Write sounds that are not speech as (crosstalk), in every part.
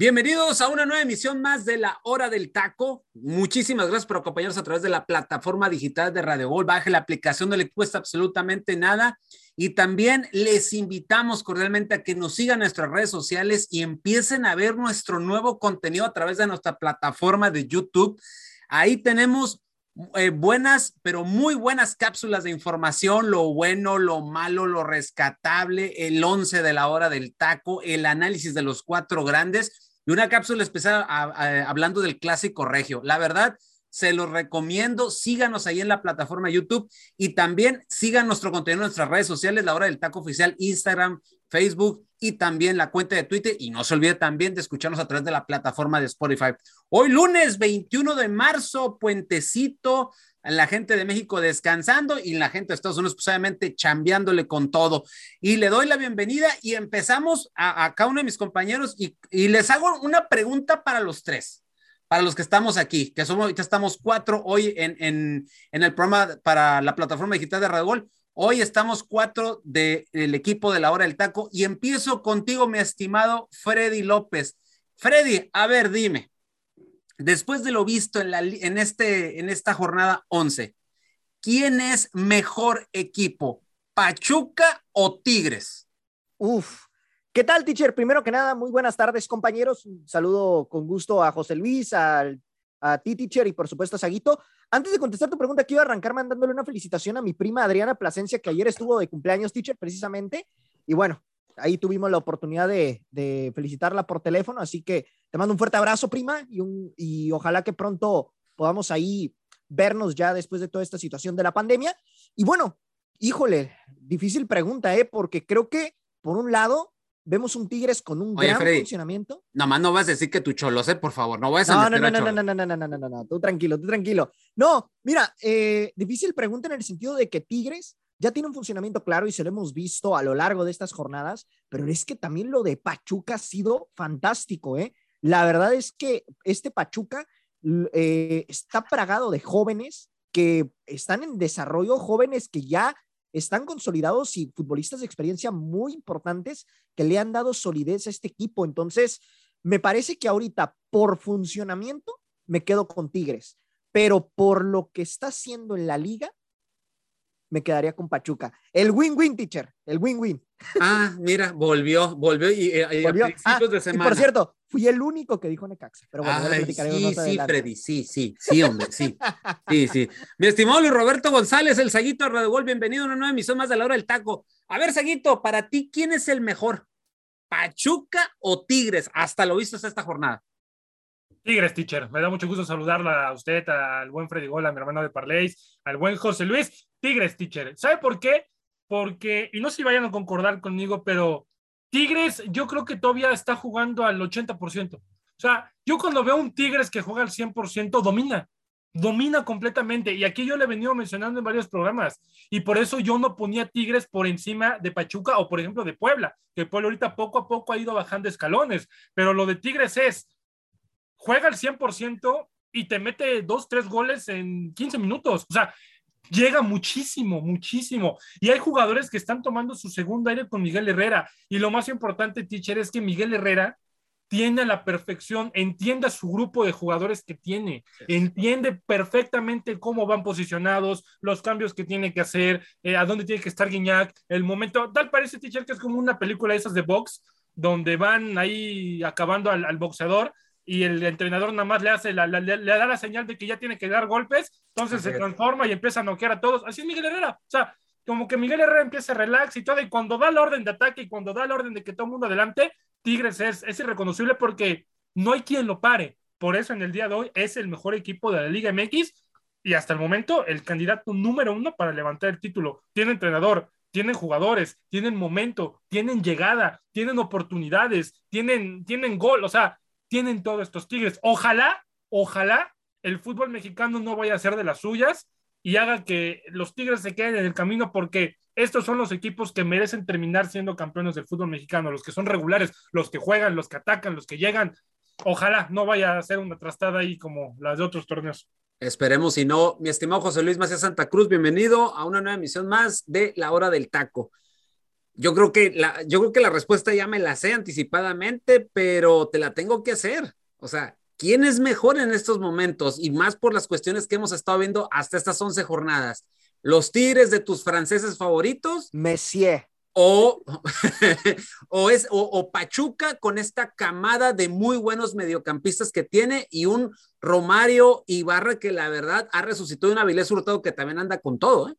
Bienvenidos a una nueva emisión más de la Hora del Taco. Muchísimas gracias por acompañarnos a través de la plataforma digital de Radio Gol. Baje la aplicación, no le cuesta absolutamente nada. Y también les invitamos cordialmente a que nos sigan en nuestras redes sociales y empiecen a ver nuestro nuevo contenido a través de nuestra plataforma de YouTube. Ahí tenemos eh, buenas, pero muy buenas cápsulas de información, lo bueno, lo malo, lo rescatable, el 11 de la hora del taco, el análisis de los cuatro grandes y una cápsula especial hablando del clásico regio. La verdad, se los recomiendo. Síganos ahí en la plataforma YouTube y también sigan nuestro contenido en nuestras redes sociales, la hora del taco oficial, Instagram, Facebook y también la cuenta de Twitter. Y no se olvide también de escucharnos a través de la plataforma de Spotify. Hoy lunes 21 de marzo, puentecito, la gente de México descansando y la gente de Estados Unidos, pues obviamente chambeándole con todo. Y le doy la bienvenida y empezamos a, a cada uno de mis compañeros y, les hago una pregunta para los tres, para los que estamos aquí, que somos, ya estamos cuatro hoy en, en, en el programa para la plataforma digital de Radgol. Hoy estamos cuatro del equipo de la hora del taco y empiezo contigo, mi estimado Freddy López. Freddy, a ver, dime, después de lo visto en, la, en, este, en esta jornada 11, ¿quién es mejor equipo? ¿Pachuca o Tigres? Uf, ¿qué tal, teacher? Primero que nada, muy buenas tardes, compañeros. Un saludo con gusto a José Luis, a, a ti, teacher, y por supuesto a Saguito. Antes de contestar tu pregunta, quiero arrancar mandándole una felicitación a mi prima Adriana Plasencia, que ayer estuvo de cumpleaños, teacher, precisamente. Y bueno, ahí tuvimos la oportunidad de, de, felicitarla por teléfono, así que te mando un fuerte abrazo, prima, y, un, y ojalá que pronto podamos ahí vernos ya después de toda esta situación de la pandemia. Y bueno, híjole, difícil pregunta, ¿eh? Porque creo que, por un lado, vemos un Tigres con un Oye, gran Freddy, funcionamiento. Nomás no vas a decir que tu cholo, sé, por favor, no vayas a No, no, meter no, a no, Cholo. no, no, no, no, no, no, no, no, tú tranquilo, tú tranquilo. No, mira, eh, difícil pregunta en el sentido de que Tigres ya tiene un funcionamiento claro y se lo hemos visto a lo largo de estas jornadas, pero es que también lo de Pachuca ha sido fantástico, ¿eh? La verdad es que este Pachuca eh, está plagado de jóvenes que están en desarrollo, jóvenes que ya están consolidados y futbolistas de experiencia muy importantes que le han dado solidez a este equipo. Entonces, me parece que ahorita por funcionamiento me quedo con Tigres, pero por lo que está haciendo en la liga, me quedaría con Pachuca. El win-win, teacher, el win-win. Ah, mira, volvió, volvió y, y Volvió. a principios Ah, de y semana. por cierto, fui el único que dijo Necaxa, pero bueno, Ay, sí, sí, adelante. Freddy, sí, sí, sí, hombre, sí, sí, sí. (laughs) Mi estimado Luis Roberto González, el Saguito de Radio Gol, bienvenido a una nueva emisión más de la hora del taco. A ver, Saguito, para ti, ¿quién es el mejor? ¿Pachuca o Tigres? Hasta lo visto esta jornada. Tigres, teacher. Me da mucho gusto saludarla a usted, al buen Freddy Gol, a mi hermano de Parleis, al buen José Luis. Tigres, teacher. ¿Sabe por qué? Porque, y no sé si vayan a concordar conmigo, pero Tigres yo creo que todavía está jugando al 80%. O sea, yo cuando veo un Tigres que juega al 100%, domina, domina completamente. Y aquí yo le he venido mencionando en varios programas. Y por eso yo no ponía Tigres por encima de Pachuca o, por ejemplo, de Puebla, que Puebla ahorita poco a poco ha ido bajando escalones. Pero lo de Tigres es, juega al 100% y te mete dos, tres goles en 15 minutos. O sea, llega muchísimo, muchísimo. Y hay jugadores que están tomando su segundo aire con Miguel Herrera. Y lo más importante, teacher, es que Miguel Herrera tiene a la perfección, entiende a su grupo de jugadores que tiene, entiende perfectamente cómo van posicionados, los cambios que tiene que hacer, eh, a dónde tiene que estar Guiñac, el momento, tal parece, teacher, que es como una película de esas de box, donde van ahí acabando al, al boxeador y el entrenador nada más le hace la, la, le, le, da la señal de que ya tiene que dar golpes, entonces se transforma y empieza a noquear a todos. Así es Miguel Herrera. O sea, como que Miguel Herrera empieza a relax y todo, y cuando da la orden de ataque y cuando da la orden de que todo el mundo adelante, Tigres es, es irreconocible porque no hay quien lo pare. Por eso en el día de hoy es el mejor equipo de la Liga MX y hasta el momento el candidato número uno para levantar el título. Tiene entrenador, tienen jugadores, tienen momento, tienen llegada, tienen oportunidades, tienen, tienen gol, o sea, tienen todos estos Tigres. Ojalá, ojalá el fútbol mexicano no vaya a ser de las suyas y haga que los Tigres se queden en el camino porque estos son los equipos que merecen terminar siendo campeones del fútbol mexicano, los que son regulares, los que juegan, los que atacan, los que llegan. Ojalá no vaya a ser una trastada ahí como las de otros torneos. Esperemos si no. Mi estimado José Luis Macías Santa Cruz, bienvenido a una nueva emisión más de La Hora del Taco. Yo creo que la, yo creo que la respuesta ya me la sé anticipadamente, pero te la tengo que hacer. O sea, ¿quién es mejor en estos momentos? Y más por las cuestiones que hemos estado viendo hasta estas 11 jornadas. ¿Los Tigres de tus franceses favoritos? Messier o, (laughs) o, es, o, Pachuca con esta camada de muy buenos mediocampistas que tiene y un Romario Ibarra que la verdad ha resucitado una Avilés Hurtado que también anda con todo. ¿eh?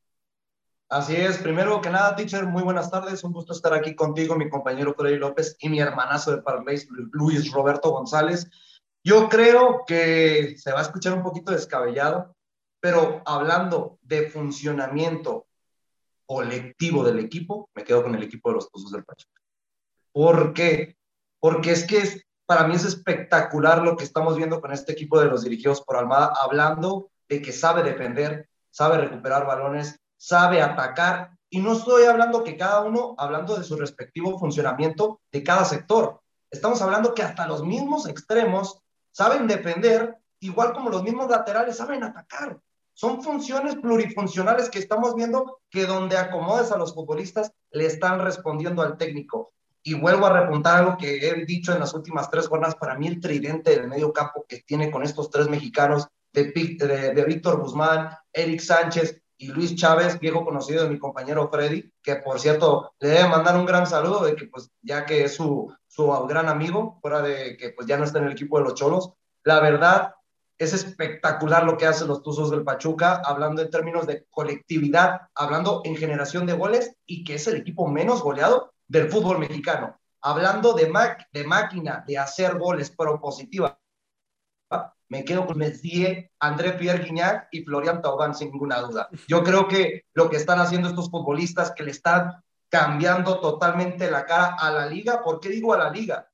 Así es, primero que nada, teacher, muy buenas tardes, un gusto estar aquí contigo, mi compañero Freddy López y mi hermanazo de Parleis, Luis Roberto González. Yo creo que se va a escuchar un poquito descabellado, pero hablando de funcionamiento colectivo del equipo, me quedo con el equipo de los Tuzos del Pachuca. ¿Por qué? Porque es que para mí es espectacular lo que estamos viendo con este equipo de los dirigidos por Almada, hablando de que sabe defender, sabe recuperar balones, sabe atacar, y no estoy hablando que cada uno, hablando de su respectivo funcionamiento de cada sector, estamos hablando que hasta los mismos extremos saben defender, igual como los mismos laterales saben atacar. Son funciones plurifuncionales que estamos viendo que donde acomodes a los futbolistas le están respondiendo al técnico. Y vuelvo a repuntar algo que he dicho en las últimas tres jornadas, para mí el tridente del medio campo que tiene con estos tres mexicanos, de, de, Víctor Guzmán, Eric Sánchez y Luis Chávez, viejo conocido de mi compañero Freddy, que por cierto le debe mandar un gran saludo, de que pues ya que es su, su gran amigo, fuera de que pues ya no está en el equipo de los Cholos, la verdad es espectacular lo que hacen los Tuzos del Pachuca, hablando en términos de colectividad, hablando en generación de goles y que es el equipo menos goleado del fútbol mexicano. Hablando de, de máquina, de hacer goles propositiva, me quedo con Messier, André Pierre Guignac y Florian Thauvin sin ninguna duda. Yo creo que lo que están haciendo estos futbolistas que le están cambiando totalmente la cara a la liga, ¿por qué digo a la liga?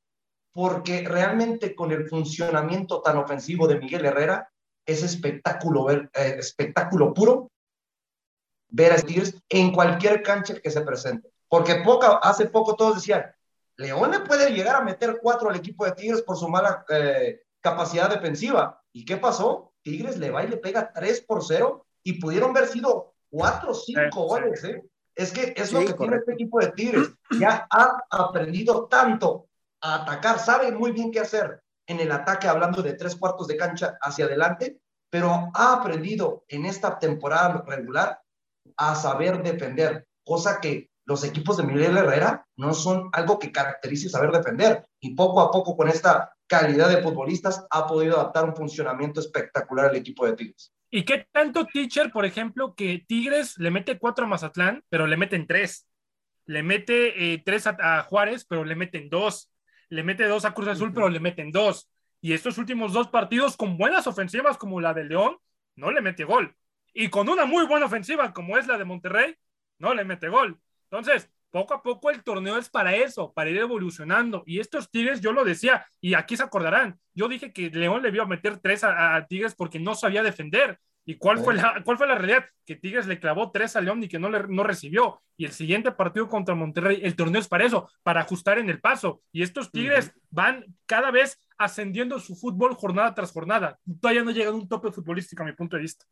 porque realmente con el funcionamiento tan ofensivo de Miguel Herrera es espectáculo, eh, espectáculo puro ver a Tigres en cualquier cancha que se presente. Porque hace poco todos decían, León le puede llegar a meter cuatro al equipo de Tigres por su mala eh, capacidad defensiva. ¿Y qué pasó? Tigres le va y le pega 3 por 0 y pudieron haber sido 4 o 5 goles. ¿eh? Es que es lo que tiene este equipo de Tigres. Ya ha aprendido tanto atacar, sabe muy bien qué hacer en el ataque, hablando de tres cuartos de cancha hacia adelante, pero ha aprendido en esta temporada regular a saber defender, cosa que los equipos de Miguel Herrera no son algo que caracterice saber defender. Y poco a poco, con esta calidad de futbolistas, ha podido adaptar un funcionamiento espectacular al equipo de Tigres. ¿Y qué tanto, teacher, por ejemplo, que Tigres le mete cuatro a Mazatlán, pero le meten tres? Le mete eh, tres a, Juárez, pero le meten dos le mete dos a Cruz Azul, pero le meten dos. Y estos últimos dos partidos con buenas ofensivas como la de León, no le mete gol. Y con una muy buena ofensiva como es la de Monterrey, no le mete gol. Entonces, poco a poco el torneo es para eso, para ir evolucionando. Y estos Tigres, yo lo decía, y aquí se acordarán, yo dije que León le iba a meter tres a Tigres porque no sabía defender. ¿Y cuál fue, la, cuál fue la realidad? Que Tigres le clavó tres a León y que no, le, no recibió. Y el siguiente partido contra Monterrey, el torneo es para eso, para ajustar en el paso. Y estos Tigres van cada vez ascendiendo su fútbol jornada tras jornada. Todavía no llegan a un tope futbolístico a mi punto de vista.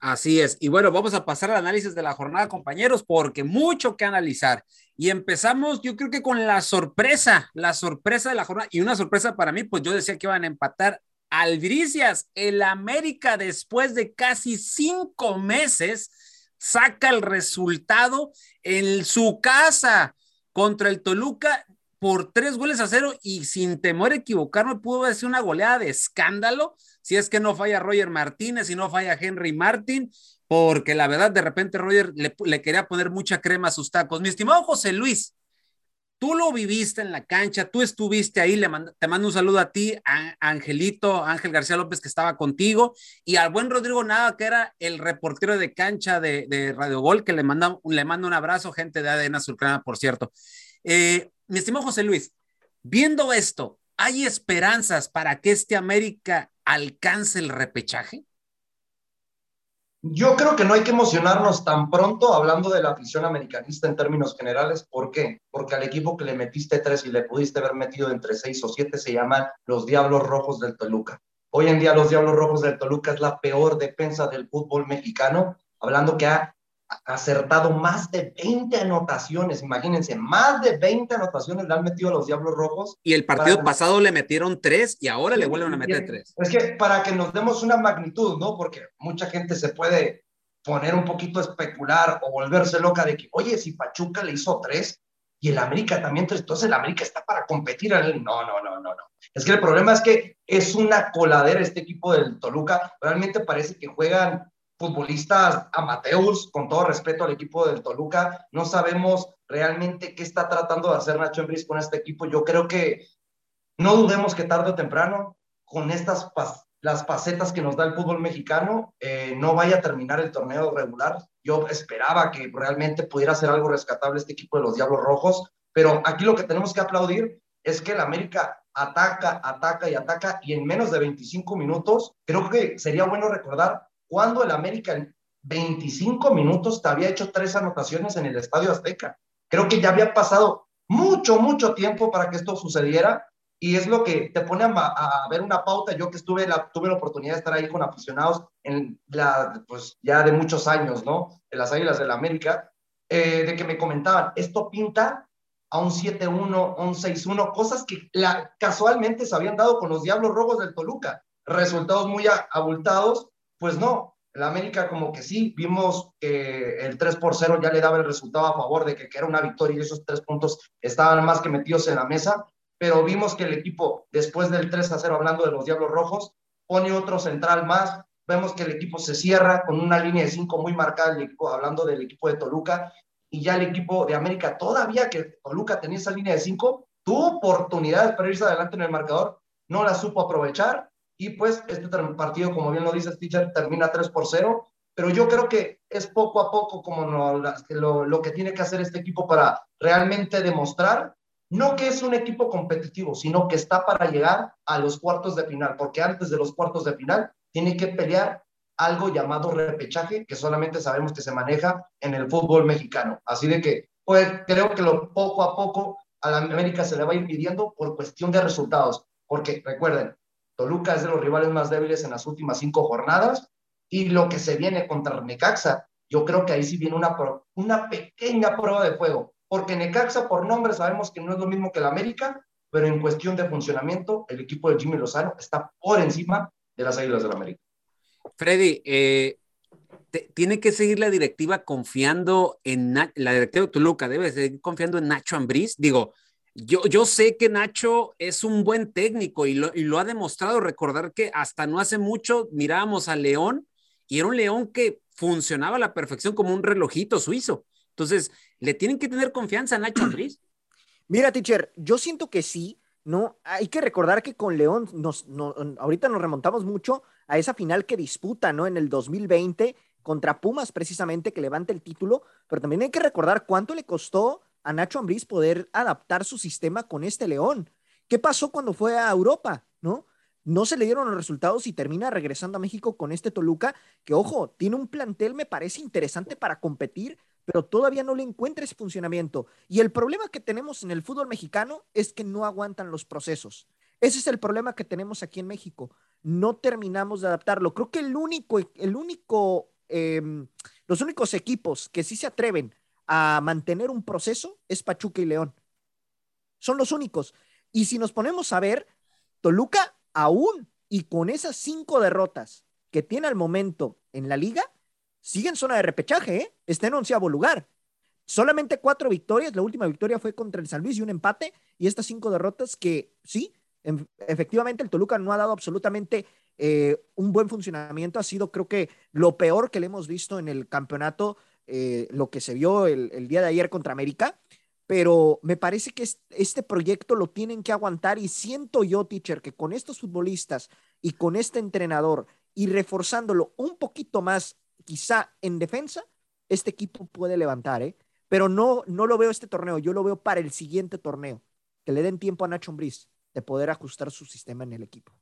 Así es. Y bueno, vamos a pasar al análisis de la jornada, compañeros, porque mucho que analizar. Y empezamos, yo creo que con la sorpresa, la sorpresa de la jornada. Y una sorpresa para mí, pues yo decía que iban a empatar Albricias, el América después de casi cinco meses saca el resultado en su casa contra el Toluca por tres goles a cero y sin temor a equivocarme pudo ser una goleada de escándalo si es que no falla Roger Martínez y no falla Henry Martín porque la verdad de repente Roger le, quería poner mucha crema a sus tacos. Mi estimado José Luis, Tú lo viviste en la cancha, tú estuviste ahí, le te mando un saludo a ti, a Angelito, Ángel García López, que estaba contigo, y al buen Rodrigo Nada, que era el reportero de cancha de, Radio Gol, que le manda, le mando un abrazo, gente de ADN Azulcrana, por cierto. Eh, mi estimado José Luis, viendo esto, ¿hay esperanzas para que este América alcance el repechaje? Yo creo que no hay que emocionarnos tan pronto hablando de la afición americanista en términos generales. ¿Por qué? Porque al equipo que le metiste tres y le pudiste haber metido entre seis o siete se llaman los Diablos Rojos del Toluca. Hoy en día los Diablos Rojos del Toluca es la peor defensa del fútbol mexicano, hablando que ha acertado más de 20 anotaciones, imagínense, más de 20 anotaciones le han metido a los Diablos Rojos. Y el partido pasado le metieron tres y ahora le vuelven a meter tres. Es que para que nos demos una magnitud, ¿no? Porque mucha gente se puede poner un poquito a especular o volverse loca de que, oye, si Pachuca le hizo tres y el América también tres, entonces el América está para competir. En. No, no, no, no, no. Es que el problema es que es una coladera este equipo del Toluca. Realmente parece que juegan futbolistas amateurs, con todo respeto al equipo del Toluca. No sabemos realmente qué está tratando de hacer Nacho Embris con este equipo. Yo creo que no dudemos que tarde o temprano, con estas las facetas que nos da el fútbol mexicano, eh, no vaya a terminar el torneo regular. Yo esperaba que realmente pudiera ser algo rescatable este equipo de los Diablos Rojos, pero aquí lo que tenemos que aplaudir es que el América ataca, ataca y ataca, y en menos de 25 minutos, creo que sería bueno recordar cuando el América en 25 minutos te había hecho tres anotaciones en el Estadio Azteca. Creo que ya había pasado mucho, mucho tiempo para que esto sucediera y es lo que te pone a, ver una pauta. Yo que estuve la, tuve la oportunidad de estar ahí con aficionados en la, pues ya de muchos años, ¿no? De las Águilas del América, eh, de que me comentaban, esto pinta a un 7-1, un 6-1, cosas que la, casualmente se habían dado con los Diablos Rojos del Toluca. Resultados muy abultados pues no, el América como que sí, vimos que el 3 por 0 ya le daba el resultado a favor de que, era una victoria y esos tres puntos estaban más que metidos en la mesa, pero vimos que el equipo, después del 3 a 0, hablando de los Diablos Rojos, pone otro central más, vemos que el equipo se cierra con una línea de 5 muy marcada, hablando del equipo de Toluca, y ya el equipo de América, todavía que Toluca tenía esa línea de 5, tuvo oportunidades para irse adelante en el marcador, no la supo aprovechar, y pues este partido, como bien lo dice Stitcher, termina 3 por 0, pero yo creo que es poco a poco como lo, lo que tiene que hacer este equipo para realmente demostrar, no que es un equipo competitivo, sino que está para llegar a los cuartos de final, porque antes de los cuartos de final tiene que pelear algo llamado repechaje, que solamente sabemos que se maneja en el fútbol mexicano. Así de que, pues creo que lo poco a poco a la América se le va a ir pidiendo por cuestión de resultados, porque recuerden, Toluca es de los rivales más débiles en las últimas cinco jornadas y lo que se viene contra Necaxa, yo creo que ahí sí viene una, una pequeña prueba de fuego, porque Necaxa por nombre sabemos que no es lo mismo que el América, pero en cuestión de funcionamiento, el equipo de Jimmy Lozano está por encima de las Águilas del América. Freddy, eh, tiene que seguir la directiva confiando en la directiva de Toluca, debe seguir confiando en Nacho Ambriz. Digo, yo, yo sé que Nacho es un buen técnico y lo, y lo ha demostrado. Recordar que hasta no hace mucho mirábamos a León y era un León que funcionaba a la perfección como un relojito suizo. Entonces, ¿le tienen que tener confianza a Nacho Andrés? (clears throat) Mira, teacher, yo siento que sí, ¿no? Hay que recordar que con León nos, ahorita nos remontamos mucho a esa final que disputa, ¿no? En el 2020 contra Pumas, precisamente, que levanta el título, pero también hay que recordar cuánto le costó a Nacho Ambriz poder adaptar su sistema con este León. ¿Qué pasó cuando fue a Europa? ¿No? No se le dieron los resultados y termina regresando a México con este Toluca, que ojo, tiene un plantel, me parece interesante para competir, pero todavía no le encuentra ese funcionamiento. Y el problema que tenemos en el fútbol mexicano es que no aguantan los procesos. Ese es el problema que tenemos aquí en México. No terminamos de adaptarlo. Creo que el único, el único, em, los únicos equipos que sí se atreven a mantener un proceso es Pachuca y León. Son los únicos. Y si nos ponemos a ver, Toluca aún y con esas cinco derrotas que tiene al momento en la liga, sigue en zona de repechaje, ¿eh? está en onceavo lugar. Solamente cuatro victorias, la última victoria fue contra el San Luis y un empate, y estas cinco derrotas que sí, efectivamente el Toluca no ha dado absolutamente eh, un buen funcionamiento, ha sido creo que lo peor que le hemos visto en el campeonato eh, lo que se vio el, día de ayer contra América, pero me parece que este proyecto lo tienen que aguantar y siento yo, teacher, que con estos futbolistas y con este entrenador y reforzándolo un poquito más, quizá en defensa, este equipo puede levantar, ¿eh? Pero no, no lo veo este torneo, yo lo veo para el siguiente torneo, que le den tiempo a Nacho Ambriz de poder ajustar su sistema en el equipo.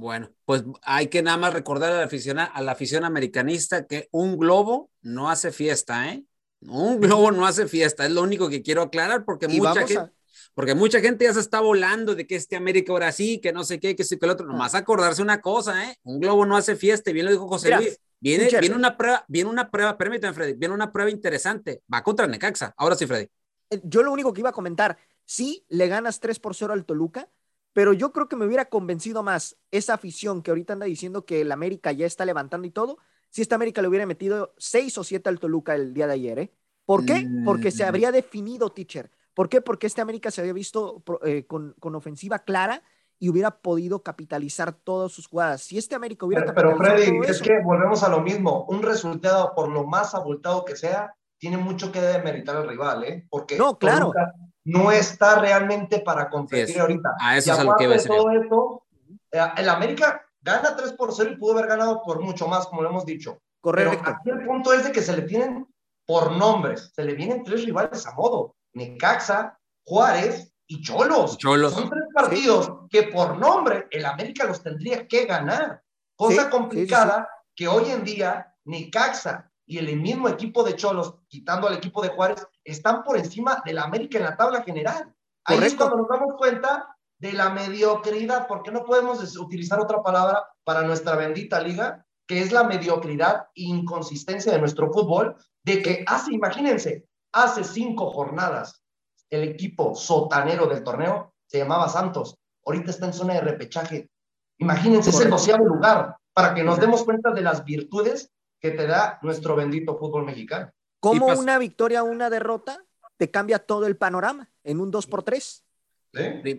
Bueno, pues hay que nada más recordar a la afición, a la afición americanista que un globo no hace fiesta, ¿eh? Un globo no hace fiesta, es lo único que quiero aclarar porque mucha gente, porque mucha gente ya se está volando de que este América ahora sí, que no sé qué, que sí, que el otro. Ah. Nomás acordarse una cosa, ¿eh? Un globo no hace fiesta, y bien lo dijo José Luis. Viene, viene una prueba, viene una prueba, permítame, Freddy, viene una prueba interesante. Va contra Necaxa. Ahora sí, Freddy. Eh, yo lo único que iba a comentar, sí, le ganas 3 por 0 al Toluca, pero yo creo que me hubiera convencido más esa afición que ahorita anda diciendo que el América ya está levantando y todo, si esta América le hubiera metido seis o siete al Toluca el día de ayer, ¿eh? ¿Por qué? Porque se mm. habría definido, teacher. ¿Por qué? Porque este América se había visto eh, con, ofensiva clara y hubiera podido capitalizar todas sus jugadas. Si este América hubiera Pero, pero Freddy, es que volvemos a lo mismo. Un resultado, por lo más abultado que sea, tiene mucho que demeritar al rival, ¿eh? Porque no, claro. No está realmente para competir ahorita. A eso es a lo que todo esto, eh, el América gana 3 por 0 y pudo haber ganado por mucho más, como lo hemos dicho. Correcto. Pero aquí el punto es de que se le tienen por nombres, se le vienen tres rivales a modo. Necaxa, Juárez y Cholos. Cholos. Son tres partidos que por nombre el América los tendría que ganar. Cosa complicada que hoy en día Necaxa y el mismo equipo de Cholos, quitando al equipo de Juárez, están por encima del América en la tabla general. Ahí es cuando nos damos cuenta de la mediocridad, porque no podemos utilizar otra palabra para nuestra bendita liga, que es la mediocridad e inconsistencia de nuestro fútbol, de que hace, imagínense, hace cinco jornadas el equipo sotanero del torneo se llamaba Santos, ahorita está en zona de repechaje. Imagínense ese doceavo lugar para que nos demos cuenta de las virtudes que te da nuestro bendito fútbol mexicano. Como una victoria o una derrota te cambia todo el panorama en un 2 por 3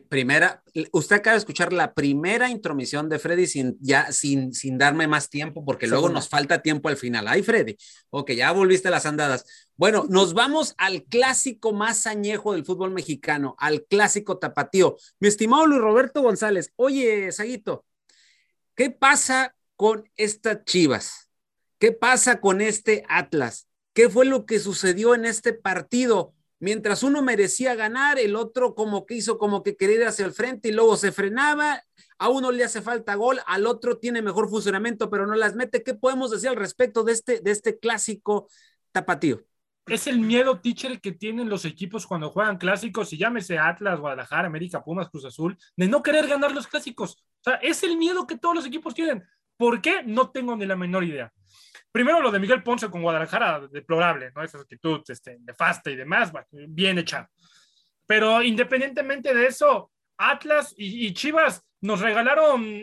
Primera, usted acaba de escuchar la primera intromisión de Freddy sin, ya, sin, sin darme más tiempo, porque luego nos falta tiempo al final. Ay, Freddy, ok, ya volviste a las andadas. Bueno, nos vamos al clásico más añejo del fútbol mexicano, al clásico tapatío. Mi estimado Luis Roberto González, oye, Saguito, ¿qué pasa con estas chivas? ¿Qué pasa con este Atlas? ¿Qué fue lo que sucedió en este partido? mientras uno merecía ganar, el otro como que hizo como que quería ir hacia el frente y luego se frenaba, a uno le hace falta gol, al otro tiene mejor funcionamiento, pero no las mete. ¿Qué podemos decir al respecto de este, de este clásico tapatío? Es el miedo, teacher, que tienen los equipos cuando juegan clásicos, y llámese Atlas, Guadalajara, América, Pumas, Cruz Azul, de no querer ganar los clásicos. O sea, es el miedo que todos los equipos tienen. ¿Por qué? No tengo ni la menor idea. Primero lo de Miguel Ponce con Guadalajara, deplorable, ¿no? Esa actitud este, nefasta y demás, bien hecha. Pero independientemente de eso, Atlas y, Chivas nos regalaron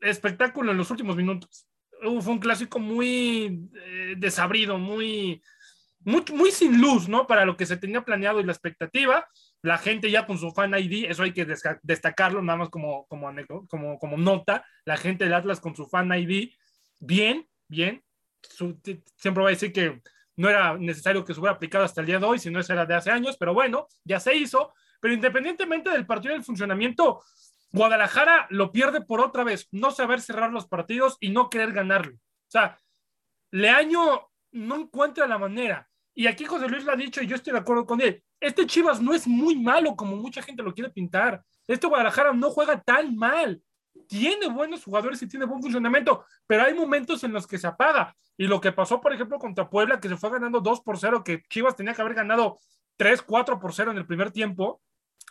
espectáculo en los últimos minutos. fue un clásico muy eh, desabrido, muy, muy, muy, sin luz, ¿no? Para lo que se tenía planeado y la expectativa. La gente ya con su fan ID, eso hay que destacarlo, nada más como, como, como, como nota. La gente del Atlas con su fan ID, bien, bien siempre va a decir que no era necesario que se hubiera aplicado hasta el día de hoy, si no era de hace años, pero bueno, ya se hizo. Pero independientemente del partido y del funcionamiento, Guadalajara lo pierde por otra vez, no saber cerrar los partidos y no querer ganarlo. O sea, Leaño no encuentra la manera. Y aquí José Luis lo ha dicho y yo estoy de acuerdo con él. Este Chivas no es muy malo como mucha gente lo quiere pintar. Este Guadalajara no juega tan mal tiene buenos jugadores y tiene buen funcionamiento, pero hay momentos en los que se apaga. Y lo que pasó, por ejemplo, contra Puebla, que se fue ganando 2 por 0, que Chivas tenía que haber ganado 3, 4 por 0 en el primer tiempo.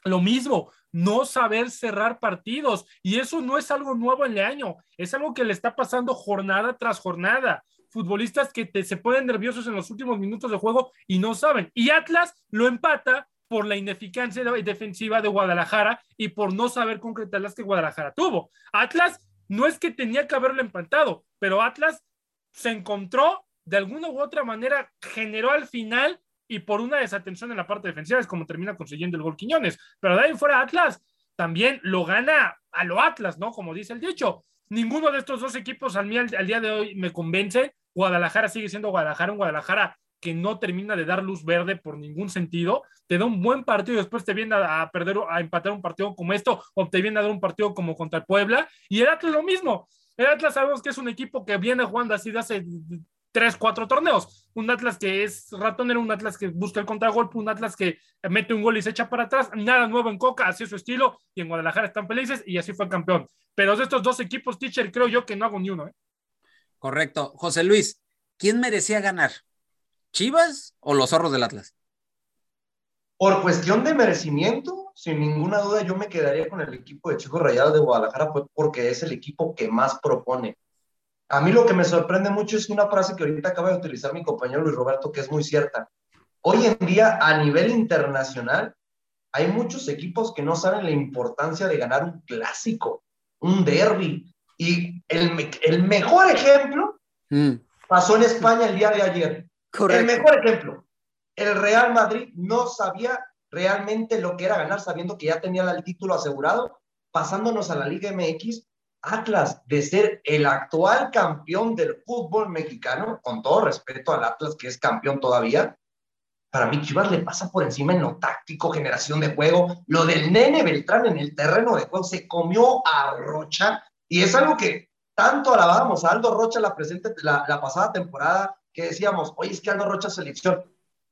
Lo mismo, no saber cerrar partidos. Y eso no es algo nuevo en el año, es algo que le está pasando jornada tras jornada. Futbolistas que se ponen nerviosos en los últimos minutos de juego y no saben. Y Atlas lo empata por la ineficacia defensiva de Guadalajara y por no saber concretar las que Guadalajara tuvo. Atlas no es que tenía que haberlo empatado, pero Atlas se encontró de alguna u otra manera, generó al final y por una desatención en la parte defensiva es como termina consiguiendo el gol Quiñones. Pero de ahí fuera Atlas también lo gana a lo Atlas, ¿no? Como dice el dicho. Ninguno de estos dos equipos al, al día de hoy me convence. Guadalajara sigue siendo Guadalajara, un Guadalajara que no termina de dar luz verde por ningún sentido, te da un buen partido y después te viene a, perder, a empatar un partido como esto, o te viene a dar un partido como contra el Puebla, y el Atlas lo mismo. El Atlas sabemos que es un equipo que viene jugando así de hace tres, cuatro torneos. Un Atlas que es ratonero, un Atlas que busca el contragolpe, un Atlas que mete un gol y se echa para atrás. Nada nuevo en Coca, así es su estilo. Y en Guadalajara están felices y así fue campeón. Pero de estos dos equipos, teacher, creo yo que no hago ni uno. ¿eh? Correcto. José Luis, ¿quién merecía ganar? ¿Chivas o los zorros del Atlas? Por cuestión de merecimiento, sin ninguna duda yo me quedaría con el equipo de Chicos Rayados de Guadalajara porque es el equipo que más propone. A mí lo que me sorprende mucho es una frase que ahorita acaba de utilizar mi compañero Luis Roberto, que es muy cierta. Hoy en día, a nivel internacional, hay muchos equipos que no saben la importancia de ganar un clásico, un derby. Y el, el mejor ejemplo mm. pasó en España el día de ayer. El mejor ejemplo. El Real Madrid no sabía realmente lo que era ganar, sabiendo que ya tenía el título asegurado, pasándonos a la Liga MX. Atlas, de ser el actual campeón del fútbol mexicano, con todo respeto al Atlas, que es campeón todavía, para mí Chivas le pasa por encima en lo táctico, generación de juego. Lo del nene Beltrán en el terreno de juego se comió a Rocha y es algo que tanto alabábamos a Aldo Rocha la, presente, la, la pasada temporada, que decíamos, oye, es que Aldo Rocha selección.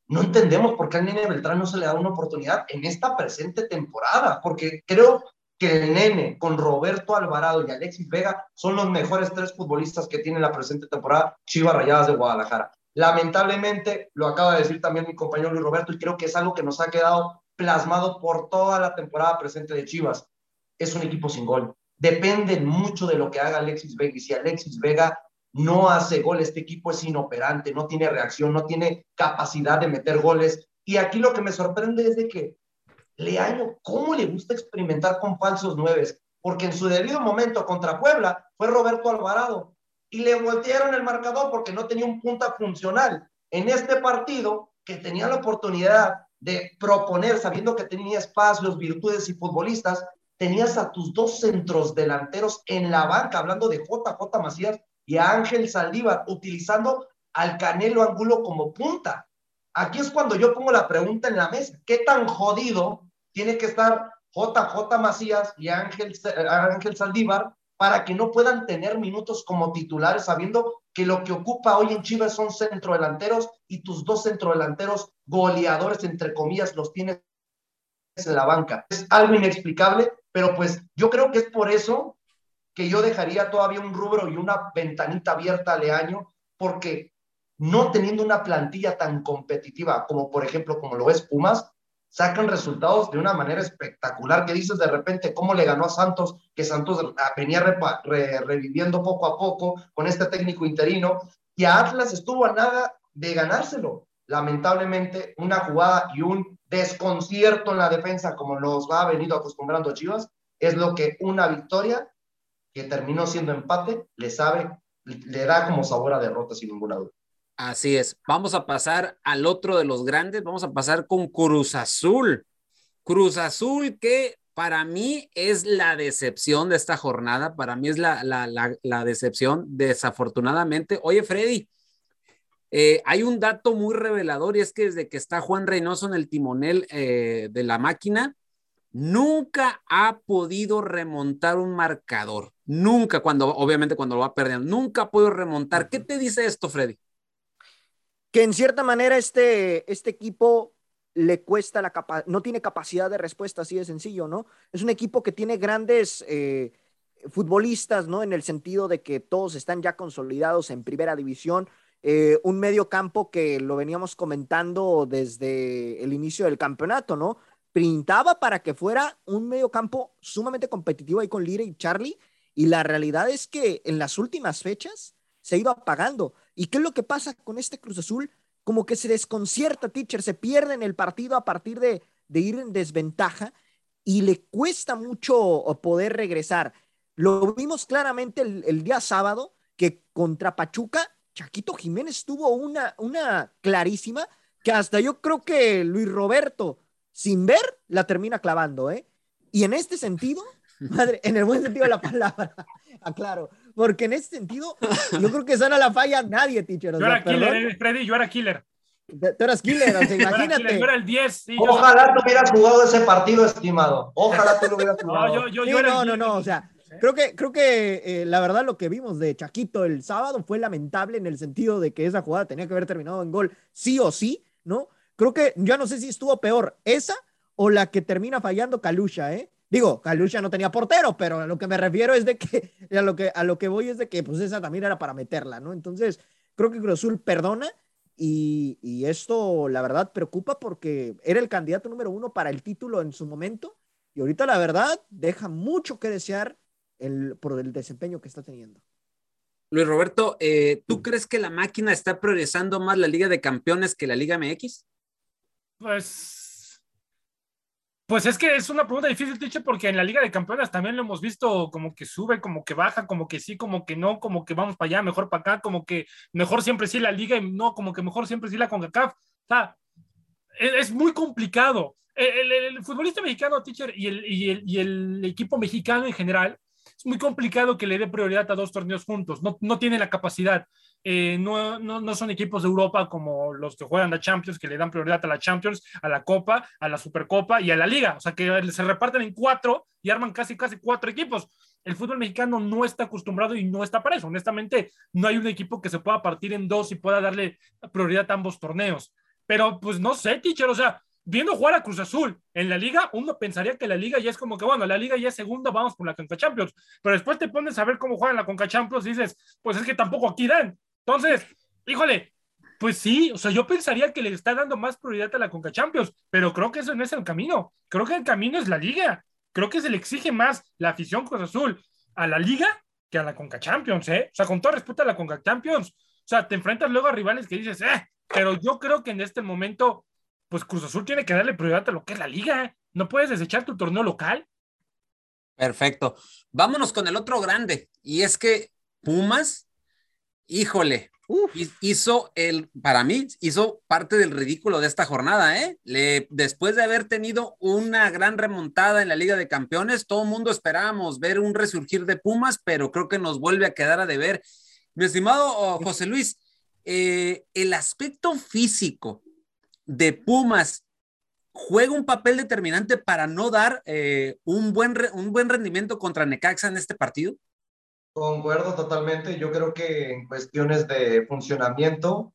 No entendemos por qué al nene Beltrán no se le da una oportunidad en esta presente temporada, porque creo que el nene con Roberto Alvarado y Alexis Vega son los mejores tres futbolistas que tiene la presente temporada Chivas Rayadas de Guadalajara. Lamentablemente, lo acaba de decir también mi compañero Luis Roberto, y creo que es algo que nos ha quedado plasmado por toda la temporada presente de Chivas. Es un equipo sin gol. Dependen mucho de lo que haga Alexis Vega. Y si Alexis Vega no hace gol, este equipo es inoperante, no tiene reacción, no tiene capacidad de meter goles. Y aquí lo que me sorprende es de que Leaño, ¿cómo le gusta experimentar con falsos nueves? Porque en su debido momento contra Puebla fue Roberto Alvarado y le voltearon el marcador porque no tenía un punta funcional. En este partido, que tenía la oportunidad de proponer, sabiendo que tenía espacios, virtudes y futbolistas, tenías a tus dos centros delanteros en la banca, hablando de JJ Macías y a Ángel Saldívar, utilizando al Canelo Angulo como punta. Aquí es cuando yo pongo la pregunta en la mesa. ¿Qué tan jodido tiene que estar JJ Macías y Ángel, Ángel Saldívar para que no puedan tener minutos como titulares, sabiendo que lo que ocupa hoy en Chivas son centrodelanteros y tus dos centrodelanteros goleadores, entre comillas, los tienes en la banca. Es algo inexplicable, pero pues yo creo que es por eso que yo dejaría todavía un rubro y una ventanita abierta al año, porque no teniendo una plantilla tan competitiva como por ejemplo como lo es Pumas, sacan resultados de una manera espectacular, que dices de repente cómo le ganó a Santos, que Santos venía reviviendo poco a poco con este técnico interino, y a Atlas estuvo a nada de ganárselo. Lamentablemente, una jugada y un desconcierto en la defensa, como nos ha venido acostumbrando Chivas, es lo que una victoria que terminó siendo empate le sabe, le da como sabor a derrota sin ninguna duda. Así es. Vamos a pasar al otro de los grandes. Vamos a pasar con Cruz Azul. Cruz Azul que para mí es la decepción de esta jornada. Para mí es la, la, decepción, desafortunadamente. Oye, Freddy, eh, hay un dato muy revelador y es que desde que está Juan Reynoso en el timonel eh, de la máquina, nunca ha podido remontar un marcador. Nunca, cuando, obviamente, cuando lo va perdiendo, nunca ha podido remontar. ¿Qué te dice esto, Freddy? que en cierta manera este, este equipo le cuesta la capacidad, no tiene capacidad de respuesta, así de sencillo, ¿no? Es un equipo que tiene grandes eh, futbolistas, ¿no? En el sentido de que todos están ya consolidados en primera división. Eh, un medio campo que lo veníamos comentando desde el inicio del campeonato, ¿no? Pintaba para que fuera un medio campo sumamente competitivo ahí con Lire y Charlie, y la realidad es que en las últimas fechas se iba apagando. ¿Y qué es lo que pasa con este Cruz Azul? Como que se desconcierta, teacher, se pierde en el partido a partir de, ir en desventaja y le cuesta mucho poder regresar. Lo vimos claramente el, día sábado que contra Pachuca, Chaquito Jiménez tuvo una, una clarísima que hasta yo creo que Luis Roberto, sin ver, la termina clavando, ¿eh? Y en este sentido, (laughs) madre, en el buen sentido de la palabra, (laughs) aclaro, porque en ese sentido, yo creo que esa no la falla nadie, teacher. yo era killer, eh, Freddy, yo era killer. Tú eras killer, o sea, (laughs) imagínate. Yo era el 10. Sí, Ojalá tú hubieras jugado ese partido, estimado. Ojalá tú lo hubieras jugado. No, yo, yo, Sí, yo era no, no, 10. no, o sea, creo que, creo que eh, la verdad lo que vimos de Chaquito el sábado fue lamentable en el sentido de que esa jugada tenía que haber terminado en gol sí o sí, ¿no? Creo que yo no sé si estuvo peor esa o la que termina fallando Kalusha, ¿eh? Digo, Kalusha no tenía portero, pero a lo que me refiero es de que, (laughs) a lo que, a lo que voy es de que pues esa también era para meterla, ¿no? Entonces, creo que Cruz Azul perdona y, y esto, la verdad, preocupa porque era el candidato número uno para el título en su momento y ahorita, la verdad, deja mucho que desear el, por el desempeño que está teniendo. Luis Roberto, eh, ¿tú crees que la máquina está priorizando más la Liga de Campeones que la Liga MX? Pues. Pues es que es una pregunta difícil, Tiche, porque en la Liga de Campeones también lo hemos visto como que sube, como que baja, como que sí, como que no, como que vamos para allá, mejor para acá, como que mejor siempre sí la Liga y no, como que mejor siempre sí la CONCACAF. O sea, es, es muy complicado. El, el- el futbolista mexicano, Teacher, y el, y, el, y el equipo mexicano en general, es muy complicado que le dé prioridad a dos torneos juntos. No, no tiene la capacidad. Eh, no, no, no son equipos de Europa como los que juegan la Champions, que le dan prioridad a la Champions, a la Copa, a la Supercopa y a la Liga. O sea, que se reparten en cuatro y arman casi, casi cuatro equipos. El fútbol mexicano no está acostumbrado y no está para eso. Honestamente, no hay un equipo que se pueda partir en dos y pueda darle prioridad a ambos torneos. Pero pues no sé, teacher, o sea, viendo jugar a Cruz Azul en la liga, uno pensaría que la liga ya es como que, bueno, la liga ya es segunda, vamos por la Conca Champions, pero después te pones a ver cómo juegan la Conca Champions y dices, pues es que tampoco aquí dan. Entonces, híjole, pues sí, o sea, yo pensaría que le está dando más prioridad a la Conca Champions, pero creo que eso no es el camino. Creo que el camino es la liga. Creo que se le exige más la afición Cruz Azul a la liga que a la Conca Champions, ¿eh? O sea, con todo respeto a la Conca Champions, o sea, te enfrentas luego a rivales que dices, eh, pero yo creo que en este momento, pues Cruz Azul tiene que darle prioridad a lo que es la liga. No puedes desechar tu torneo local. Perfecto. Vámonos con el otro grande. Y es que Pumas, híjole, Uf, hizo el, para mí, hizo parte del ridículo de esta jornada, ¿eh? Le, después de haber tenido una gran remontada en la Liga de Campeones, todo el mundo esperábamos ver un resurgir de Pumas, pero creo que nos vuelve a quedar a deber. Mi estimado José Luis, eh, el aspecto físico de Pumas juega un papel determinante para no dar eh, un, buen re- un buen rendimiento contra Necaxa en este partido. Concuerdo totalmente. Yo creo que en cuestiones de funcionamiento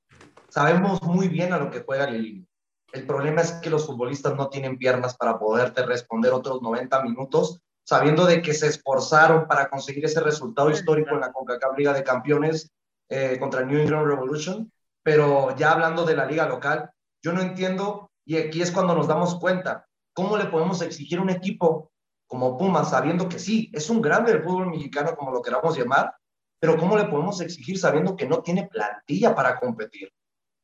sabemos muy bien a lo que juega Lilini. El problema es que los futbolistas no tienen piernas para poderte responder otros 90 minutos, sabiendo de que se esforzaron para conseguir ese resultado histórico en la CONCACAF Liga de Campeones eh, contra New England Revolution. Pero ya hablando de la liga local, yo no entiendo, y aquí es cuando nos damos cuenta, ¿cómo le podemos exigir a un equipo como Pumas, sabiendo que sí, es un grande del fútbol mexicano, como lo queramos llamar, pero ¿cómo le podemos exigir sabiendo que no tiene plantilla para competir?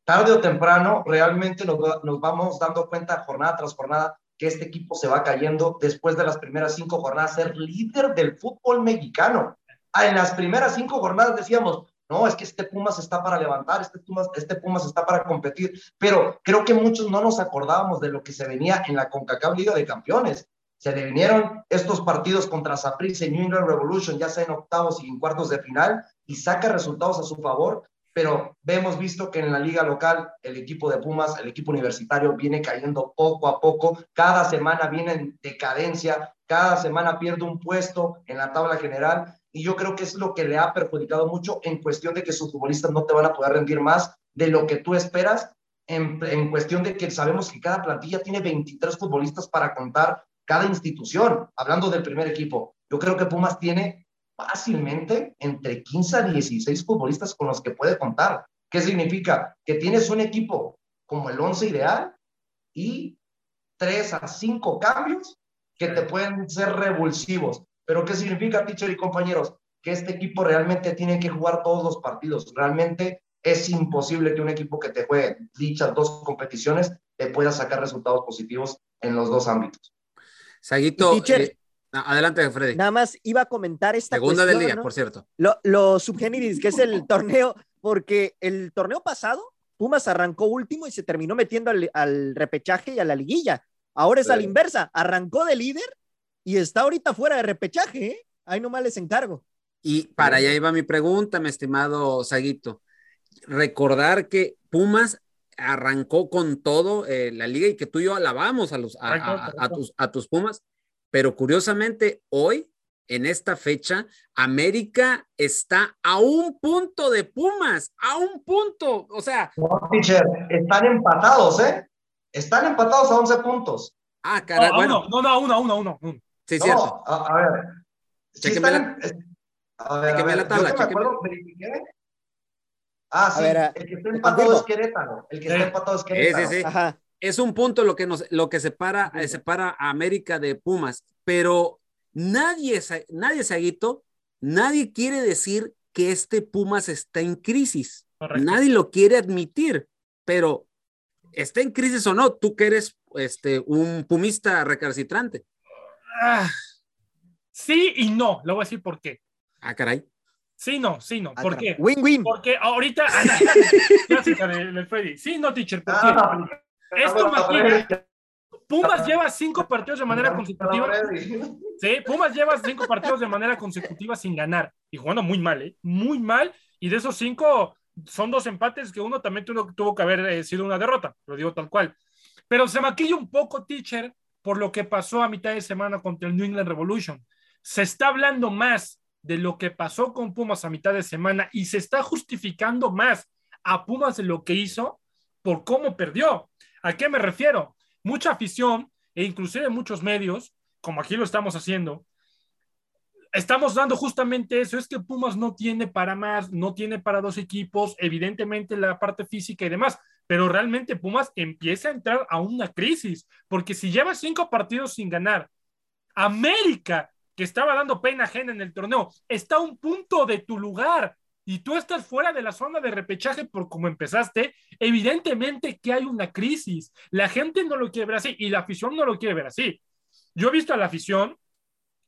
Tarde o temprano, realmente nos, va- nos vamos dando cuenta jornada tras jornada que este equipo se va cayendo después de las primeras cinco jornadas, ser líder del fútbol mexicano. Ah, en las primeras cinco jornadas decíamos, no, es que este Pumas está para levantar, este Pumas, este Pumas está para competir, pero creo que muchos no nos acordábamos de lo que se venía en la CONCACAF Liga de Campeones se le vinieron estos partidos contra Saprissa y New England Revolution, ya sea en octavos y en cuartos de final, y saca resultados a su favor, pero hemos visto que en la liga local el equipo de Pumas, el equipo universitario, viene cayendo poco a poco, cada semana viene en decadencia, cada semana pierde un puesto en la tabla general, y yo creo que es lo que le ha perjudicado mucho en cuestión de que sus futbolistas no te van a poder rendir más de lo que tú esperas, en, en cuestión de que sabemos que cada plantilla tiene 23 futbolistas para contar cada institución, hablando del primer equipo. Yo creo que Pumas tiene fácilmente entre 15 a 16 futbolistas con los que puede contar. ¿Qué significa? Que tienes un equipo como el 11 ideal y 3 a 5 cambios que te pueden ser revulsivos. Pero ¿qué significa, teacher y compañeros? Que este equipo realmente tiene que jugar todos los partidos. Realmente es imposible que un equipo que te juegue dichas dos competiciones te pueda sacar resultados positivos en los dos ámbitos. Saguito, teacher- eh, adelante, Freddy. nada más iba a comentar esta Segunda del cuestión, día, ¿no? por cierto. Lo, lo subgéneris, que es el (laughs) torneo, porque el torneo pasado, Pumas arrancó último y se terminó metiendo al, al repechaje y a la liguilla. Ahora es a la Sí. inversa, arrancó de líder y está ahorita fuera de repechaje, ¿eh? Ahí nomás les encargo. Y para allá iba mi pregunta, mi estimado Saguito. Recordar que Pumas arrancó con todo eh, la liga y que tú y yo alabamos a, los, a, tus, a tus Pumas, pero curiosamente hoy, en esta fecha, América está a un punto de Pumas, a un punto, o sea... están empatados, ¿eh? Están empatados a 11 puntos. Ah, caray, bueno. No, no, uno, uno, uno, uno. Sí, cierto. A, ver. Chequeme la, a ver, la tabla. Ah, sí, el que está empatado es Querétaro. El que está empatado es Querétaro. Sí, sí, sí. Es un punto lo que, nos, lo que separa, eh, separa a América de Pumas, pero nadie, nadie, Saguito, nadie quiere decir que este Pumas está en crisis. Nadie lo quiere admitir, pero está en crisis o no, tú que eres este, un pumista recalcitrante. Ah, sí y no, le voy a decir por qué. Ah, caray. Sí, no, sí, no. Ah, ¿Por qué? Win-win. Porque ahorita. (laughs) clásica de, Freddy. Sí, no, teacher. ¿Por qué? Ah, Esto maquina. Pumas lleva cinco partidos de manera consecutiva. Sí, Pumas lleva cinco partidos de manera consecutiva sin ganar. Y jugando muy mal, ¿eh? Muy mal. Y de esos cinco, son dos empates que uno también tuvo, tuvo que haber eh, sido una derrota. Lo digo tal cual. Pero se maquilla un poco, teacher, por lo que pasó a mitad de semana contra el New England Revolution. Se está hablando más de lo que pasó con Pumas a mitad de semana y se está justificando más a Pumas de lo que hizo por cómo perdió. ¿A qué me refiero? Mucha afición e inclusive muchos medios, como aquí lo estamos haciendo, estamos dando justamente eso, es que Pumas no tiene para más, no tiene para dos equipos, evidentemente la parte física y demás, pero realmente Pumas empieza a entrar a una crisis, porque si lleva cinco partidos sin ganar, América que estaba dando pena ajena en el torneo, está a un punto de tu lugar y tú estás fuera de la zona de repechaje por como empezaste, evidentemente que hay una crisis. La gente no lo quiere ver así y la afición no lo quiere ver así. Yo he visto a la afición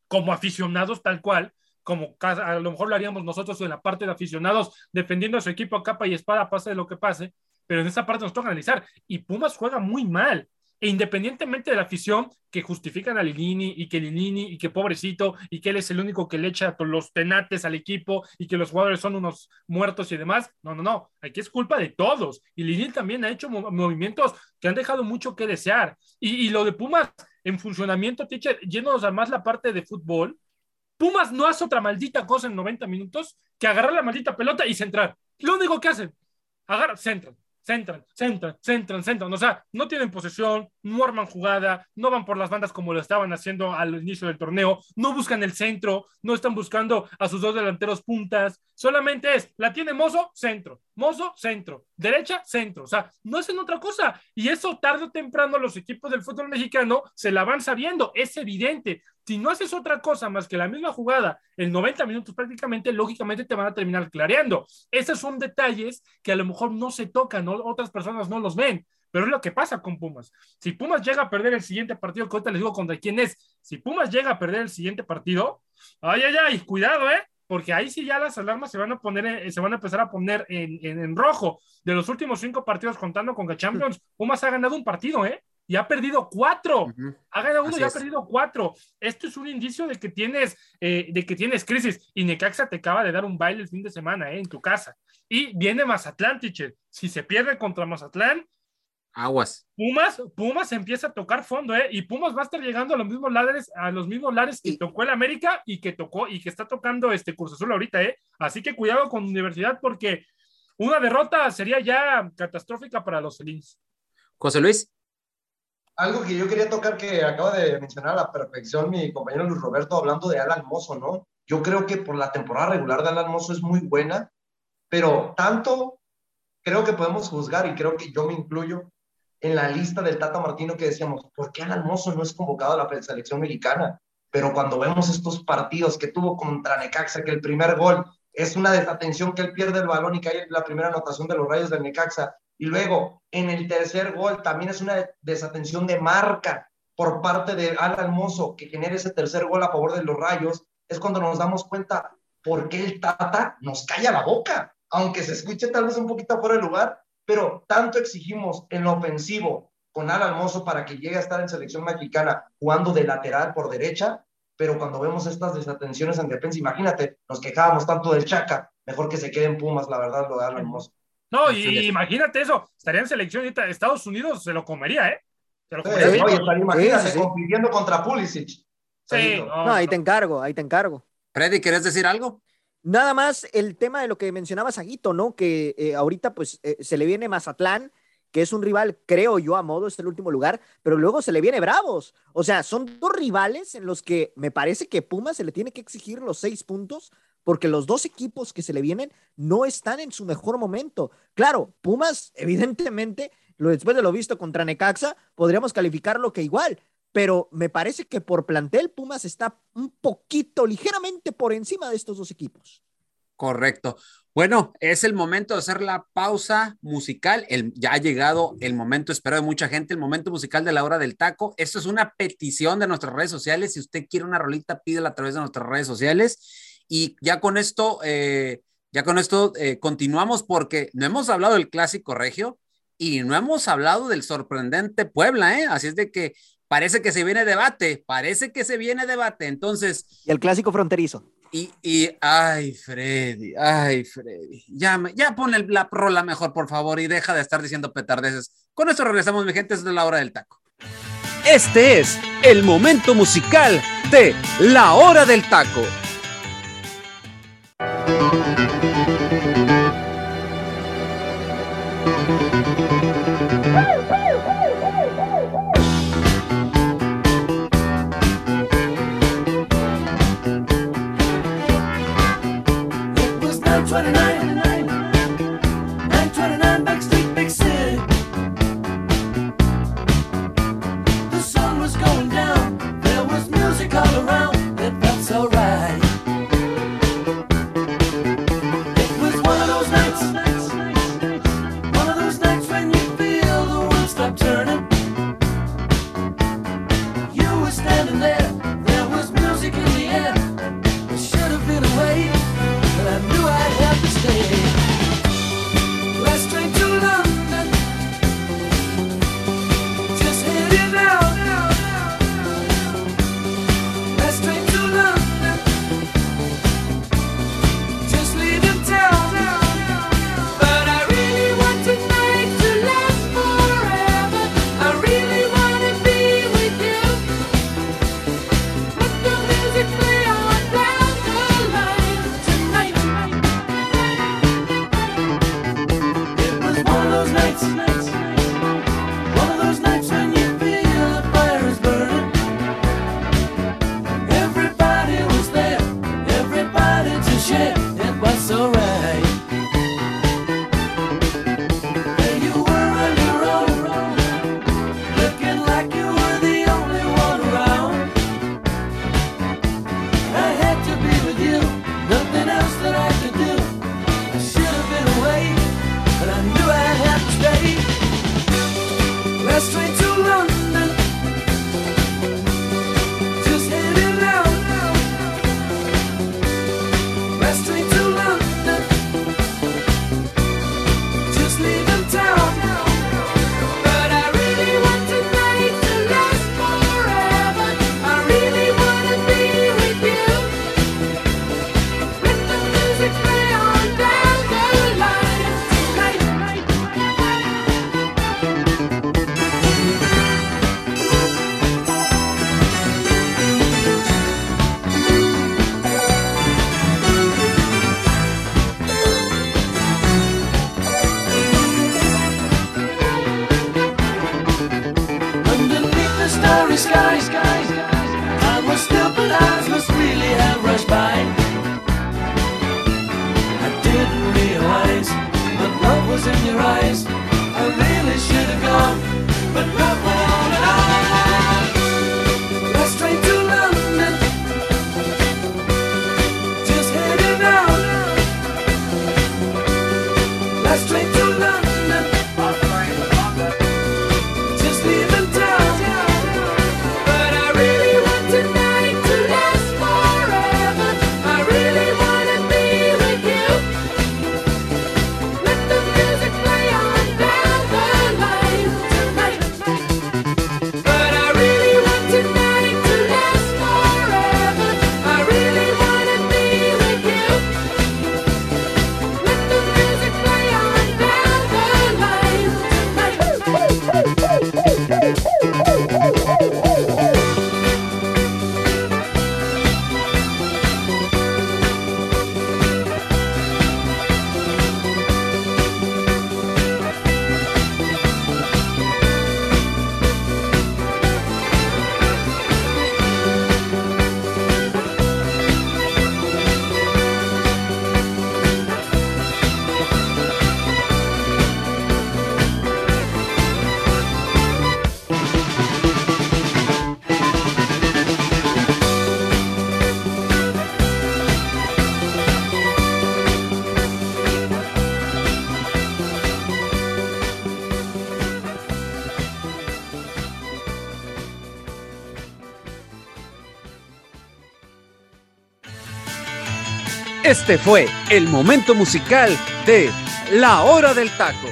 como aficionados tal cual, como a lo mejor lo haríamos nosotros en la parte de aficionados defendiendo a su equipo a capa y espada, pase de lo que pase, pero en esa parte nos toca analizar. Y Pumas juega muy mal. E independientemente de la afición que justifican a Lilini y que Lilini y que pobrecito y que él es el único que le echa los tenates al equipo y que los jugadores son unos muertos y demás, no, no, no, aquí es culpa de todos. Y Lilini también ha hecho movimientos que han dejado mucho que desear. Y, lo de Pumas en funcionamiento, teacher, yéndonos a más la parte de fútbol, Pumas no hace otra maldita cosa en 90 minutos que agarrar la maldita pelota y centrar. Lo único que hacen, agarra, centran centran, centran, centran, centran. O sea, no tienen posesión, no arman jugada, no van por las bandas como lo estaban haciendo al inicio del torneo, no buscan el centro, no están buscando a sus dos delanteros puntas. Solamente es, la tiene Mozo, centro, Mozo, centro, derecha, centro. O sea, no hacen otra cosa. Y eso tarde o temprano los equipos del fútbol mexicano se la van sabiendo. Es evidente. Si no haces otra cosa más que la misma jugada en 90 minutos prácticamente, lógicamente te van a terminar clareando. Esos son detalles que a lo mejor no se tocan, otras personas no los ven. Pero es lo que pasa con Pumas. Si Pumas llega a perder el siguiente partido, que ahorita les digo contra quién es, si Pumas llega a perder el siguiente partido, ay, ay, ay, cuidado, ¿eh? Porque ahí sí ya las alarmas se van a poner, eh, se van a empezar a poner en, en, rojo. De los últimos cinco partidos contando con que Champions, Pumas ha ganado un partido, ¿eh? Y ha perdido cuatro. Ha ganado uno y ha perdido cuatro. Esto es un indicio de que tienes, eh, de que tienes crisis. Y Necaxa te acaba de dar un baile el fin de semana eh, en tu casa. Y viene Mazatlán, teacher. Si se pierde contra Mazatlán, aguas. Pumas, Pumas empieza a tocar fondo, ¿eh? Y Pumas va a estar llegando a los mismos lares, a los mismos lares que tocó el América y que tocó y que está tocando este Curso Azul ahorita, ¿eh? Así que cuidado con Universidad porque una derrota sería ya catastrófica para los Felins. José Luis algo que yo quería tocar que acaba de mencionar a la perfección mi compañero Luis Roberto hablando de Alan Mozo, ¿no? Yo creo que por la temporada regular de Alan Mozo es muy buena, pero tanto creo que podemos juzgar, y creo que yo me incluyo, en la lista del Tata Martino que decíamos, ¿por qué Alan Mozo no es convocado a la selección mexicana? Pero cuando vemos estos partidos que tuvo contra Necaxa, que el primer gol es una desatención que él pierde el balón y cae la primera anotación de los Rayos del Necaxa, y luego, en el tercer gol, también es una desatención de marca por parte de Alan Mozo que genera ese tercer gol a favor de los Rayos. Es cuando nos damos cuenta por qué el Tata nos calla la boca, aunque se escuche tal vez un poquito fuera de lugar, pero tanto exigimos en lo ofensivo con Alan Mozo para que llegue a estar en selección mexicana jugando de lateral por derecha, pero cuando vemos estas desatenciones en defensa, imagínate, nos quejábamos tanto del Chaca, mejor que se quede en Pumas, la verdad, lo de Alan Mozo. No, y imagínate eso, estaría en selección ahorita, Estados Unidos se lo comería, ¿eh? Se lo Sí, comería. oye, pero imagínate sí, sí. compitiendo contra Pulisic. Sí, no. ahí no. te encargo, ahí te encargo. Freddy, ¿querés decir algo? Nada más el tema de lo que mencionabas, Aguito, ¿no? Que eh, ahorita pues eh, se le viene Mazatlán, que es un rival, creo yo, a modo, es el último lugar, pero luego se le viene Bravos. O sea, son dos rivales en los que me parece que Pumas se le tiene que exigir los seis puntos, porque los dos equipos que se le vienen no están en su mejor momento. Claro, Pumas, evidentemente, después de lo visto contra Necaxa, podríamos calificarlo que igual, pero me parece que por plantel Pumas está un poquito, ligeramente por encima de estos dos equipos. Correcto. Bueno, es el momento de hacer la pausa musical. El, ya ha llegado el momento esperado de mucha gente, el momento musical de la hora del taco. Esto es una petición de nuestras redes sociales. Si usted quiere una rolita, pídela a través de nuestras redes sociales. Y ya con esto, eh, ya con esto eh, continuamos porque no hemos hablado del clásico regio y no hemos hablado del sorprendente Puebla, ¿eh? Así es de que parece que se viene debate, parece que se viene debate. Entonces, Y el clásico fronterizo. y, y, ay, Freddy, ay, Freddy, ya, ya pon el- la rola mejor, por favor, y deja de estar diciendo petardeces. Con esto regresamos, mi gente, es de la hora del taco. Este es el momento musical de La Hora del Taco. Thank you. Este fue el momento musical de La Hora del Taco.